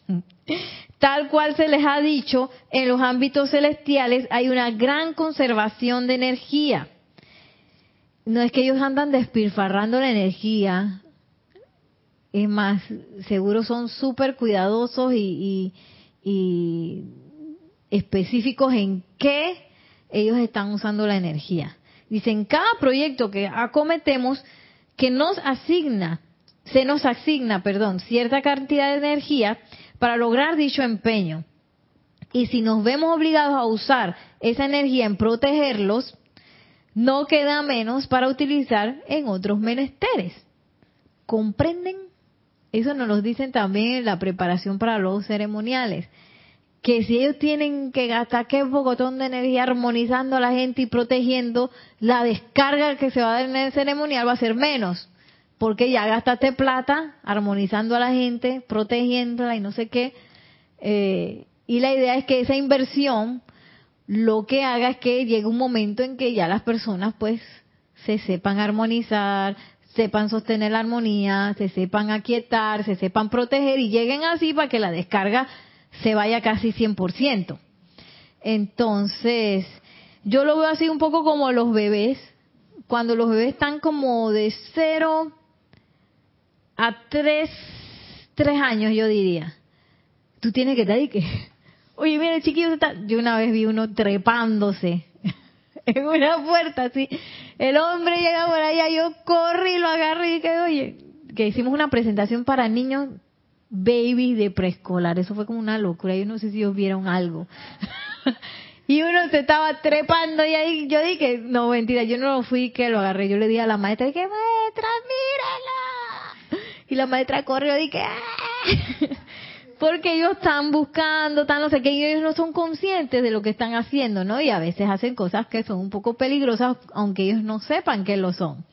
Tal cual se les ha dicho, en los ámbitos celestiales hay una gran conservación de energía. No es que ellos andan despilfarrando la energía, es más, seguro son súper cuidadosos y, específicos en qué ellos están usando la energía. Dicen, cada proyecto que acometemos, que nos asigna, se nos asigna, perdón, cierta cantidad de energía para lograr dicho empeño. Y si nos vemos obligados a usar esa energía en protegerlos, no queda menos para utilizar en otros menesteres. ¿Comprenden? Eso nos lo dicen también en la preparación para los ceremoniales. Que si ellos tienen que gastar qué bogotón de energía armonizando a la gente y protegiendo, la descarga que se va a dar en el ceremonial va a ser menos. Porque ya gastaste plata armonizando a la gente, protegiéndola y no sé qué. Eh, y la idea es que esa inversión lo que haga es que llegue un momento en que ya las personas pues se sepan armonizar, sepan sostener la armonía, se sepan aquietar, se sepan proteger y lleguen así para que la descarga se vaya casi 100%. Entonces, yo lo veo así un poco como los bebés, cuando los bebés están como de 0 a 3, 3 años, yo diría. Tú tienes que estar ahí que, oye, mira, el chiquillo está... Yo una vez vi uno trepándose en una puerta así. El hombre llega por allá, yo corro y lo agarro y dije, oye, que hicimos una presentación para niños baby de preescolar. Eso fue como una locura. Yo no sé si ellos vieron algo. y uno se estaba trepando y ahí yo dije, no, mentira, yo no lo fui que lo agarré. Yo le dije a la maestra, dije, maestra, mírala. Y la maestra corrió y dije, ¡Ah! porque ellos están buscando, están no sé qué, y ellos no son conscientes de lo que están haciendo, ¿no? Y a veces hacen cosas que son un poco peligrosas, aunque ellos no sepan que lo son.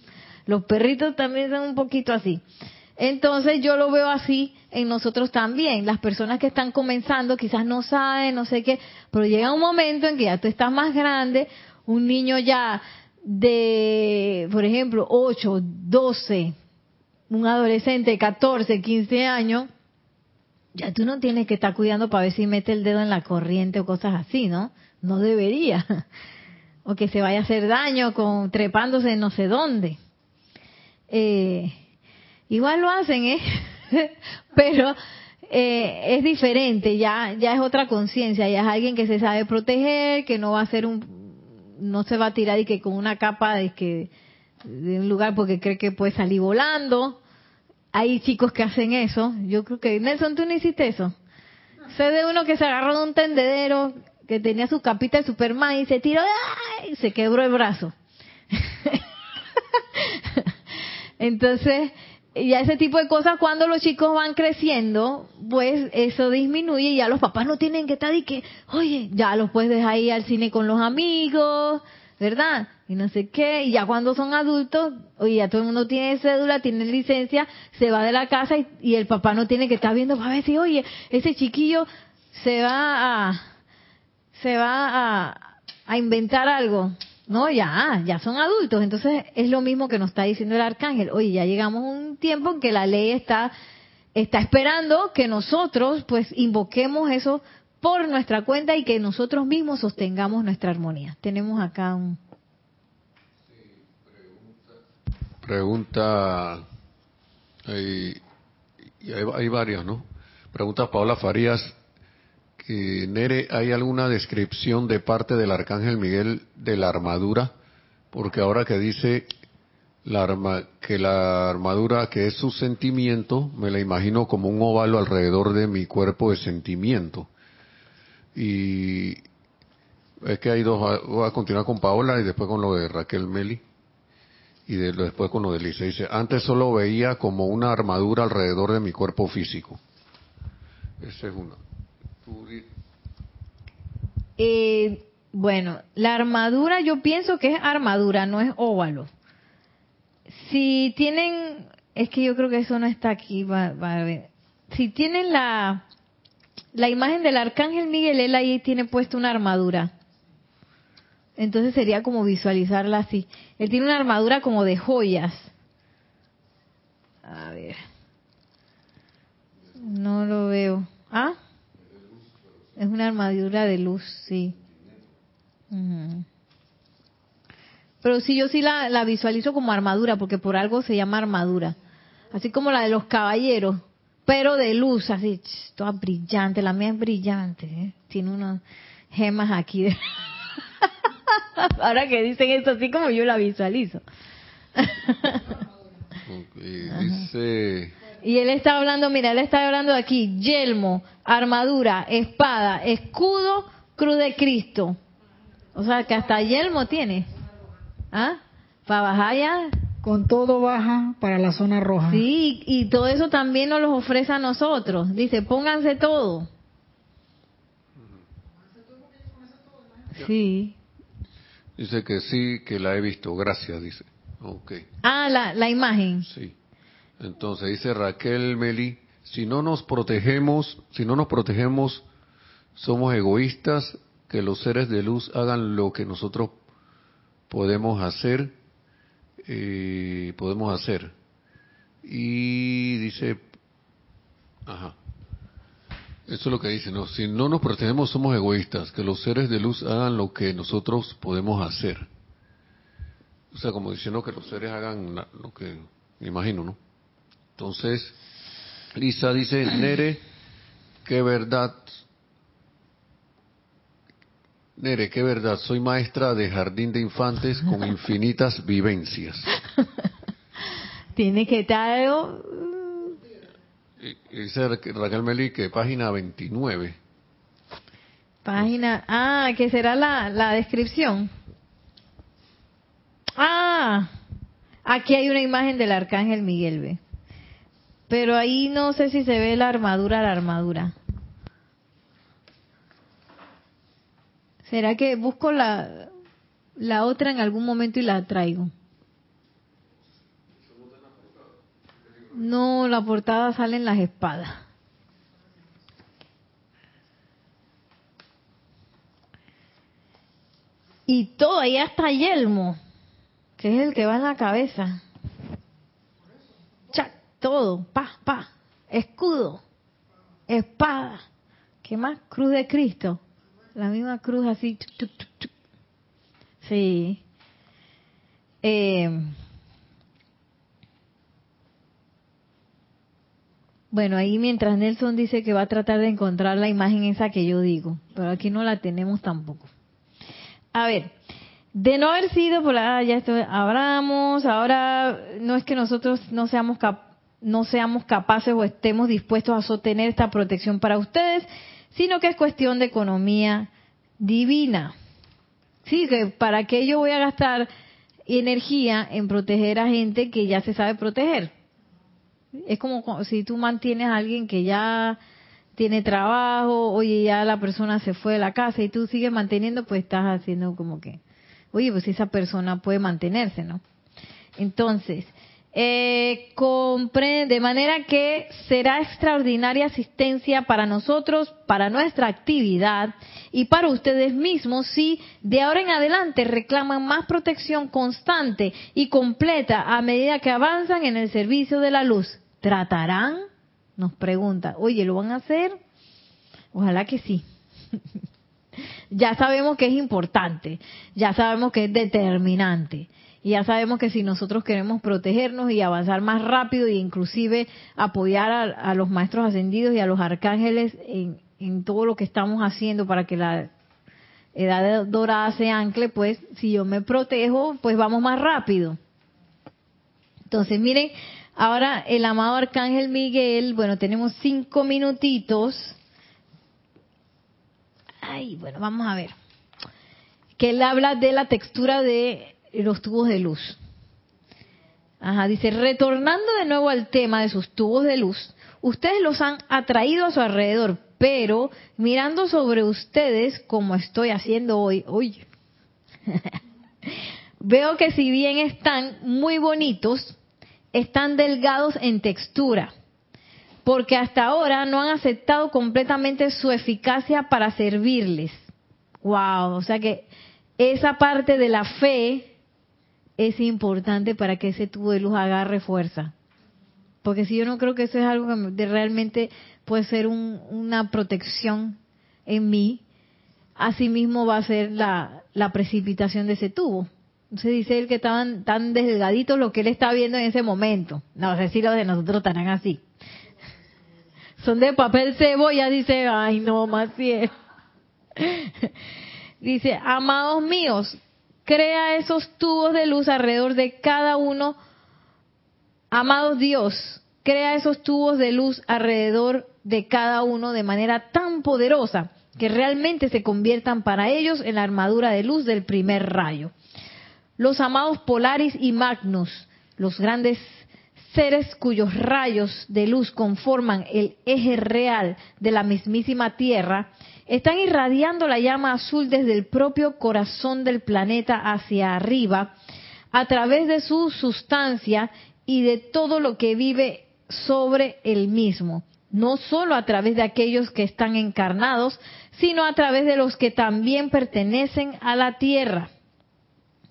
Los perritos también son un poquito así. Entonces yo lo veo así en nosotros también. Las personas que están comenzando quizás no saben, no sé qué, pero llega un momento en que ya tú estás más grande, un niño ya de, por ejemplo, 8, 12, un adolescente de 14, 15 años, ya tú no tienes que estar cuidando para ver si mete el dedo en la corriente o cosas así, ¿no? No debería. O que se vaya a hacer daño con trepándose no sé dónde. Eh, igual lo hacen, ¿eh? Pero eh, es diferente, ya, ya es otra conciencia, ya es alguien que se sabe proteger, que no va a ser un, no se va a tirar y que con una capa de que de un lugar porque cree que puede salir volando, hay chicos que hacen eso. Yo creo que, Nelson, tú no hiciste eso. Sé de uno que se agarró de un tendedero que tenía su capita de Superman y se tiró y se quebró el brazo. Entonces, ya ese tipo de cosas cuando los chicos van creciendo, pues eso disminuye y ya los papás no tienen que estar y que, oye, ya los puedes dejar ir al cine con los amigos, ¿verdad? y no sé qué, y ya cuando son adultos, oye, ya todo el mundo tiene cédula, tiene licencia, se va de la casa y, el papá no tiene que estar viendo para ver si, oye, ese chiquillo se va a, se va a, a inventar algo. No, ya, ya son adultos. Entonces es lo mismo que nos está diciendo el arcángel. Oye, ya llegamos a un tiempo en que la ley está, está esperando que nosotros pues invoquemos eso por nuestra cuenta y que nosotros mismos sostengamos nuestra armonía. Tenemos acá un,
Pregunta, hay, hay, varias, ¿no? Pregunta Paola Farías, que Nere, ¿hay alguna descripción de parte del Arcángel Miguel de la armadura? Porque ahora que dice la que la armadura que es su sentimiento, me la imagino como un óvalo alrededor de mi cuerpo de sentimiento. Y es que hay dos, voy a continuar con Paola y después con lo de Raquel Meli y después con lo de dice, antes solo veía como una armadura alrededor de mi cuerpo físico. Esa es una.
Eh, bueno, la armadura yo pienso que es armadura, no es óvalo. Si tienen, es que yo creo que eso no está aquí, va, a ver. Si tienen la, la imagen del arcángel Miguel, él ahí tiene puesto una armadura. Entonces sería como visualizarla así. Él tiene una armadura como de joyas. A ver. No lo veo. ¿Ah? Es una armadura de luz, sí. Pero sí, yo sí la, la, visualizo como armadura, porque por algo se llama armadura. Así como la de los caballeros, pero de luz, así, toda brillante. La mía es brillante, ¿eh? tiene unas gemas aquí. De... Ahora que dicen esto así como yo la visualizo. Y él está hablando, mira, él está hablando de aquí, yelmo, armadura, espada, escudo, cruz de Cristo. O sea, que hasta yelmo tiene. ¿Ah? Para bajar ya.
Con todo baja para la zona roja.
Sí, y todo eso también nos lo ofrece a nosotros. Dice, pónganse todo. Sí.
Dice que sí, que la he visto. Gracias, dice. Okay.
Ah, la, la imagen.
Sí. Entonces dice Raquel Meli, si no nos protegemos, si no nos protegemos, somos egoístas, que los seres de luz hagan lo que nosotros podemos hacer, eh, podemos hacer. Y dice, ajá, eso es lo que dice, ¿no? Si no nos protegemos somos egoístas, que los seres de luz hagan lo que nosotros podemos hacer. O sea, como diciendo que los seres hagan lo que, me imagino, ¿no? Entonces, Lisa dice, Nere, qué verdad, Nere, qué verdad, soy maestra de jardín de infantes con infinitas vivencias.
Tiene que estar...
Dice Raquel Meli que página 29.
Página... Ah, que será la, la descripción. Ah, aquí hay una imagen del arcángel Miguel, ve. Pero ahí no sé si se ve la armadura, la armadura. ¿Será que busco la, la otra en algún momento y la traigo? No, la portada salen las espadas. Y todo, ahí hasta yelmo, que es el que va en la cabeza. Chac, todo, pa, pa, escudo, espada. ¿Qué más? Cruz de Cristo. La misma cruz así. Sí. Eh, bueno, ahí mientras Nelson dice que va a tratar de encontrar la imagen esa que yo digo, pero aquí no la tenemos tampoco. A ver, de no haber sido por la, ya esto, abramos, ahora no es que nosotros no seamos no seamos capaces o estemos dispuestos a sostener esta protección para ustedes, sino que es cuestión de economía divina. Sí, que para qué yo voy a gastar energía en proteger a gente que ya se sabe proteger. Es como si tú mantienes a alguien que ya tiene trabajo, oye, ya la persona se fue de la casa y tú sigues manteniendo, pues estás haciendo como que, oye, pues esa persona puede mantenerse, ¿no? Entonces, eh, comprende, de manera que será extraordinaria asistencia para nosotros, para nuestra actividad y para ustedes mismos si de ahora en adelante reclaman más protección constante y completa a medida que avanzan en el servicio de la luz. ¿Tratarán? Nos pregunta. Oye, ¿lo van a hacer? Ojalá que sí. ya sabemos que es importante, ya sabemos que es determinante y ya sabemos que si nosotros queremos protegernos y avanzar más rápido e inclusive apoyar a, los maestros ascendidos y a los arcángeles en, todo lo que estamos haciendo para que la edad dorada se ancle, pues si yo me protejo, pues vamos más rápido. Entonces, miren, ahora el amado arcángel Miguel, bueno, tenemos cinco minutitos. Ay, bueno, vamos a ver. Que él habla de la textura de los tubos de luz. Ajá, dice, retornando de nuevo al tema de sus tubos de luz, ustedes los han atraído a su alrededor, pero mirando sobre ustedes, como estoy haciendo hoy, hoy, veo que si bien están muy bonitos, están delgados en textura, porque hasta ahora no han aceptado completamente su eficacia para servirles. Wow, o sea que esa parte de la fe es importante para que ese tubo de luz agarre fuerza. Porque si yo no creo que eso es algo que realmente puede ser una protección en mí, así mismo va a ser la, precipitación de ese tubo. Entonces dice él que estaban tan delgaditos lo que él está viendo en ese momento. No sé si los de nosotros estarán así. Son de papel cebolla, dice, ay no, más bien. Dice, amados míos, crea esos tubos de luz alrededor de cada uno. Amado Dios, crea esos tubos de luz alrededor de cada uno de manera tan poderosa que realmente se conviertan para ellos en la armadura de luz del primer rayo. Los amados Polaris y Magnus, los grandes seres cuyos rayos de luz conforman el eje real de la mismísima Tierra, están irradiando la llama azul desde el propio corazón del planeta hacia arriba, a través de su sustancia y de todo lo que vive sobre el mismo, no solo a través de aquellos que están encarnados, sino a través de los que también pertenecen a la Tierra,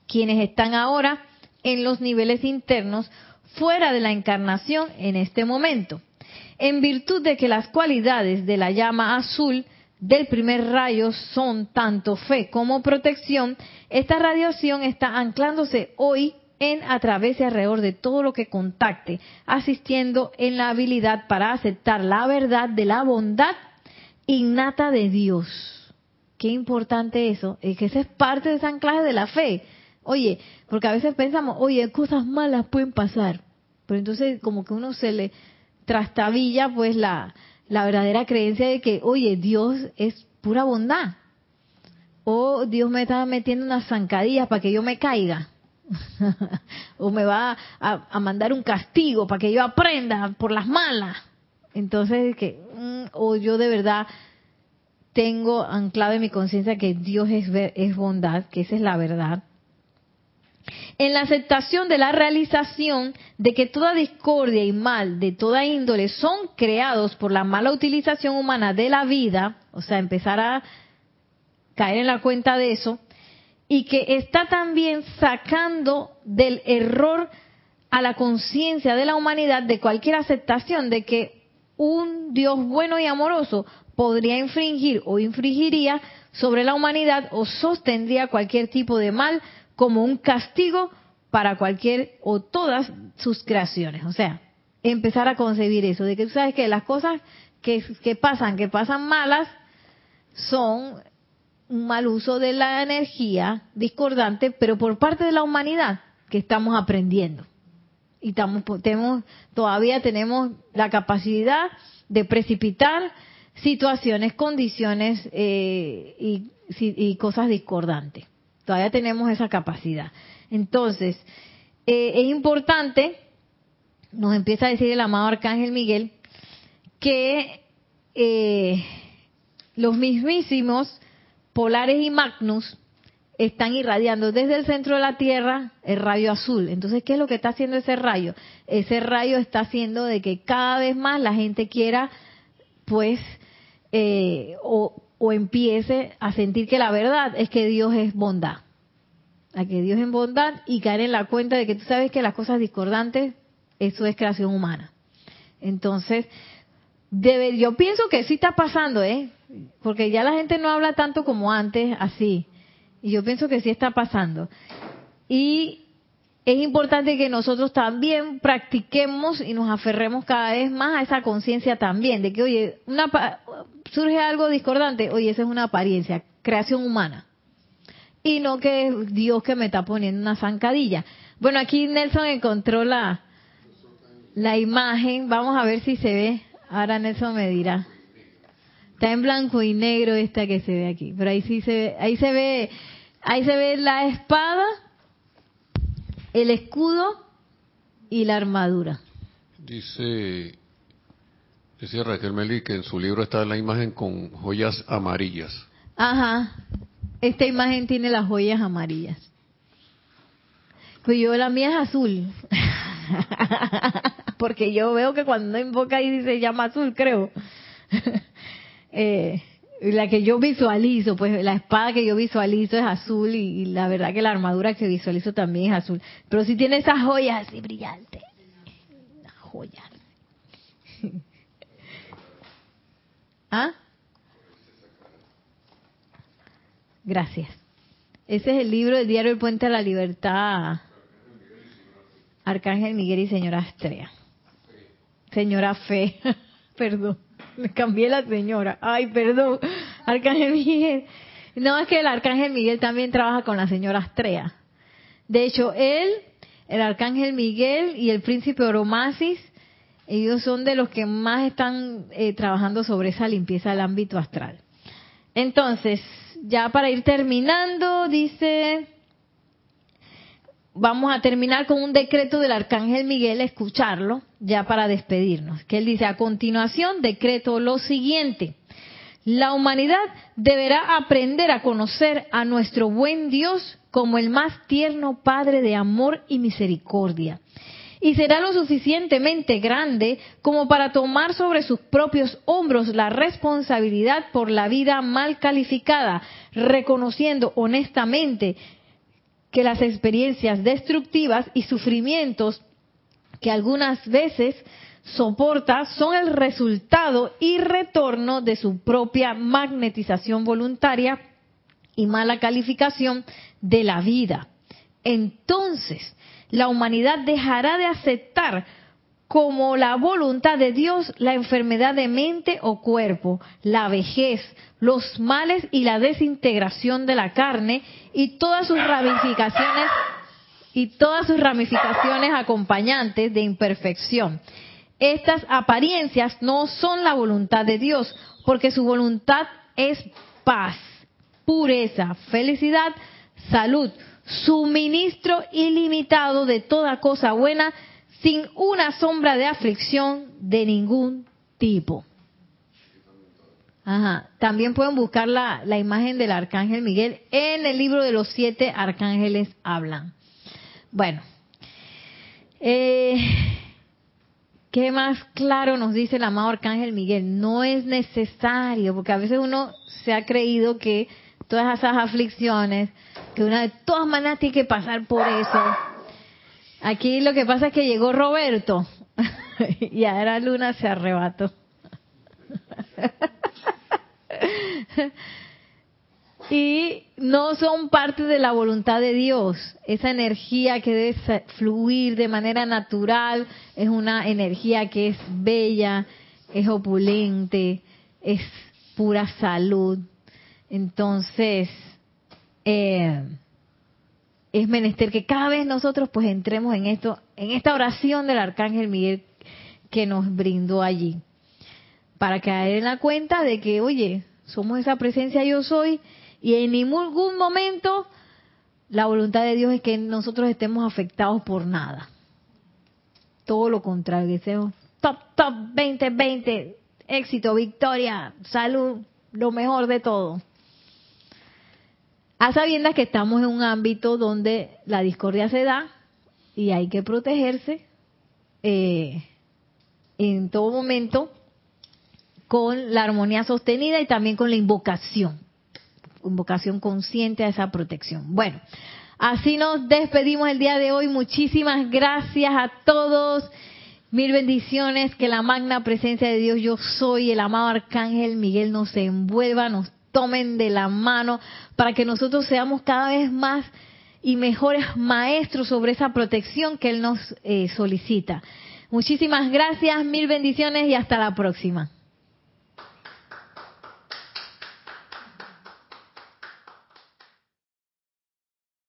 quienes están ahora en los niveles internos fuera de la encarnación en este momento. En virtud de que las cualidades de la llama azul del primer rayo son tanto fe como protección, esta radiación está anclándose hoy en a través y alrededor de todo lo que contacte, asistiendo en la habilidad para aceptar la verdad de la bondad innata de Dios. Qué importante eso, es que esa es parte de esa anclaje de la fe. Oye, porque a veces pensamos, oye, cosas malas pueden pasar. Pero entonces como que uno se le trastabilla pues la, la verdadera creencia de que, oye, Dios es pura bondad. O Dios me está metiendo unas zancadillas para que yo me caiga. o me va a, mandar un castigo para que yo aprenda por las malas. Entonces, que, mm, o yo de verdad tengo anclado en mi conciencia que Dios es, es bondad, que esa es la verdad. En la aceptación de la realización de que toda discordia y mal de toda índole son creados por la mala utilización humana de la vida, o sea, empezar a caer en la cuenta de eso, y que está también sacando del error a la conciencia de la humanidad de cualquier aceptación de que un Dios bueno y amoroso podría infringir o infringiría sobre la humanidad o sostendría cualquier tipo de mal como un castigo para cualquier o todas sus creaciones. O sea, empezar a concebir eso, de que tú sabes que las cosas que, que pasan, que pasan malas, son un mal uso de la energía discordante, pero por parte de la humanidad que estamos aprendiendo. Y estamos, tenemos, todavía tenemos la capacidad de precipitar situaciones, condiciones eh, y, y, cosas discordantes. Todavía tenemos esa capacidad. Entonces, eh, es importante, nos empieza a decir el amado Arcángel Miguel, que eh, los mismísimos Polares y Magnus están irradiando desde el centro de la Tierra el rayo azul. Entonces, ¿qué es lo que está haciendo ese rayo? Ese rayo está haciendo de que cada vez más la gente quiera, pues, eh, o, o, empiece a sentir que la verdad es que Dios es bondad. A que Dios es bondad y caer en la cuenta de que tú sabes que las cosas discordantes, eso es creación humana. Entonces, yo pienso que sí está pasando, ¿eh? porque ya la gente no habla tanto como antes así. Y yo pienso que sí está pasando. Y es importante que nosotros también practiquemos y nos aferremos cada vez más a esa conciencia también, de que, oye, una, surge algo discordante, oye, esa es una apariencia, creación humana. Y no que es Dios que me está poniendo una zancadilla. Bueno, aquí Nelson encontró la, la imagen, vamos a ver si se ve. Ahora Nelson me dirá. Está en blanco y negro esta que se ve aquí, pero ahí sí se ve, ahí se ve, ahí se ve la espada, el escudo y la armadura.
Dice, decía Raquel Meli que en su libro está la imagen con joyas amarillas.
Ajá, esta imagen tiene las joyas amarillas. Pues yo la mía es azul. Porque yo veo que cuando invoca ahí dice llama azul, creo. eh, la que yo visualizo, pues la espada que yo visualizo es azul y, la verdad que la armadura que visualizo también es azul. Pero si tiene esas joyas así brillantes. Joyas. ¿Ah? Gracias. Ese es el libro del diario El Puente a la Libertad. Arcángel Miguel y señora Astrea. Señora Fe. Perdón. Me cambié la señora. Ay, perdón. Arcángel Miguel. No, es que el Arcángel Miguel también trabaja con la señora Astrea. De hecho, él, el Arcángel Miguel y el príncipe Oromasis, ellos son de los que más están eh, trabajando sobre esa limpieza del ámbito astral. Entonces, ya para ir terminando, dice vamos a terminar con un decreto del arcángel Miguel, escucharlo, ya para despedirnos. Que él dice, a continuación, decreto lo siguiente. La humanidad deberá aprender a conocer a nuestro buen Dios como el más tierno Padre de amor y misericordia. Y será lo suficientemente grande como para tomar sobre sus propios hombros la responsabilidad por la vida mal calificada, reconociendo honestamente que las experiencias destructivas y sufrimientos que algunas veces soporta son el resultado y retorno de su propia magnetización voluntaria y mala calificación de la vida. Entonces, la humanidad dejará de aceptar como la voluntad de Dios la enfermedad de mente o cuerpo, la vejez, los males y la desintegración de la carne y todas sus ramificaciones y todas sus ramificaciones acompañantes de imperfección. Estas apariencias no son la voluntad de Dios, porque su voluntad es paz, pureza, felicidad, salud, suministro ilimitado de toda cosa buena, sin una sombra de aflicción de ningún tipo. Ajá. También pueden buscar la, la, imagen del arcángel Miguel en el libro de los siete arcángeles hablan. Bueno, eh, ¿qué más claro nos dice el amado arcángel Miguel? No es necesario, porque a veces uno se ha creído que todas esas aflicciones, que una de todas maneras tiene que pasar por eso. Aquí lo que pasa es que llegó Roberto y ahora Luna se arrebató. y no son parte de la voluntad de Dios. Esa energía que debe fluir de manera natural es una energía que es bella, es opulente, es pura salud. Entonces, eh, es menester que cada vez nosotros pues entremos en esto, en esta oración del Arcángel Miguel que nos brindó allí, para caer en la cuenta de que, oye, somos esa presencia yo soy y en ningún momento la voluntad de Dios es que nosotros estemos afectados por nada. Todo lo contrario, que seamos top, top 2020, éxito, victoria, salud, lo mejor de todo. A sabiendas que estamos en un ámbito donde la discordia se da y hay que protegerse eh, en todo momento con la armonía sostenida y también con la invocación, invocación consciente a esa protección. Bueno, así nos despedimos el día de hoy. Muchísimas gracias a todos. Mil bendiciones, que la magna presencia de Dios, yo soy el amado Arcángel Miguel, nos envuelva, nos tomen de la mano para que nosotros seamos cada vez más y mejores maestros sobre esa protección que Él nos eh, solicita. Muchísimas gracias, mil bendiciones y hasta la próxima.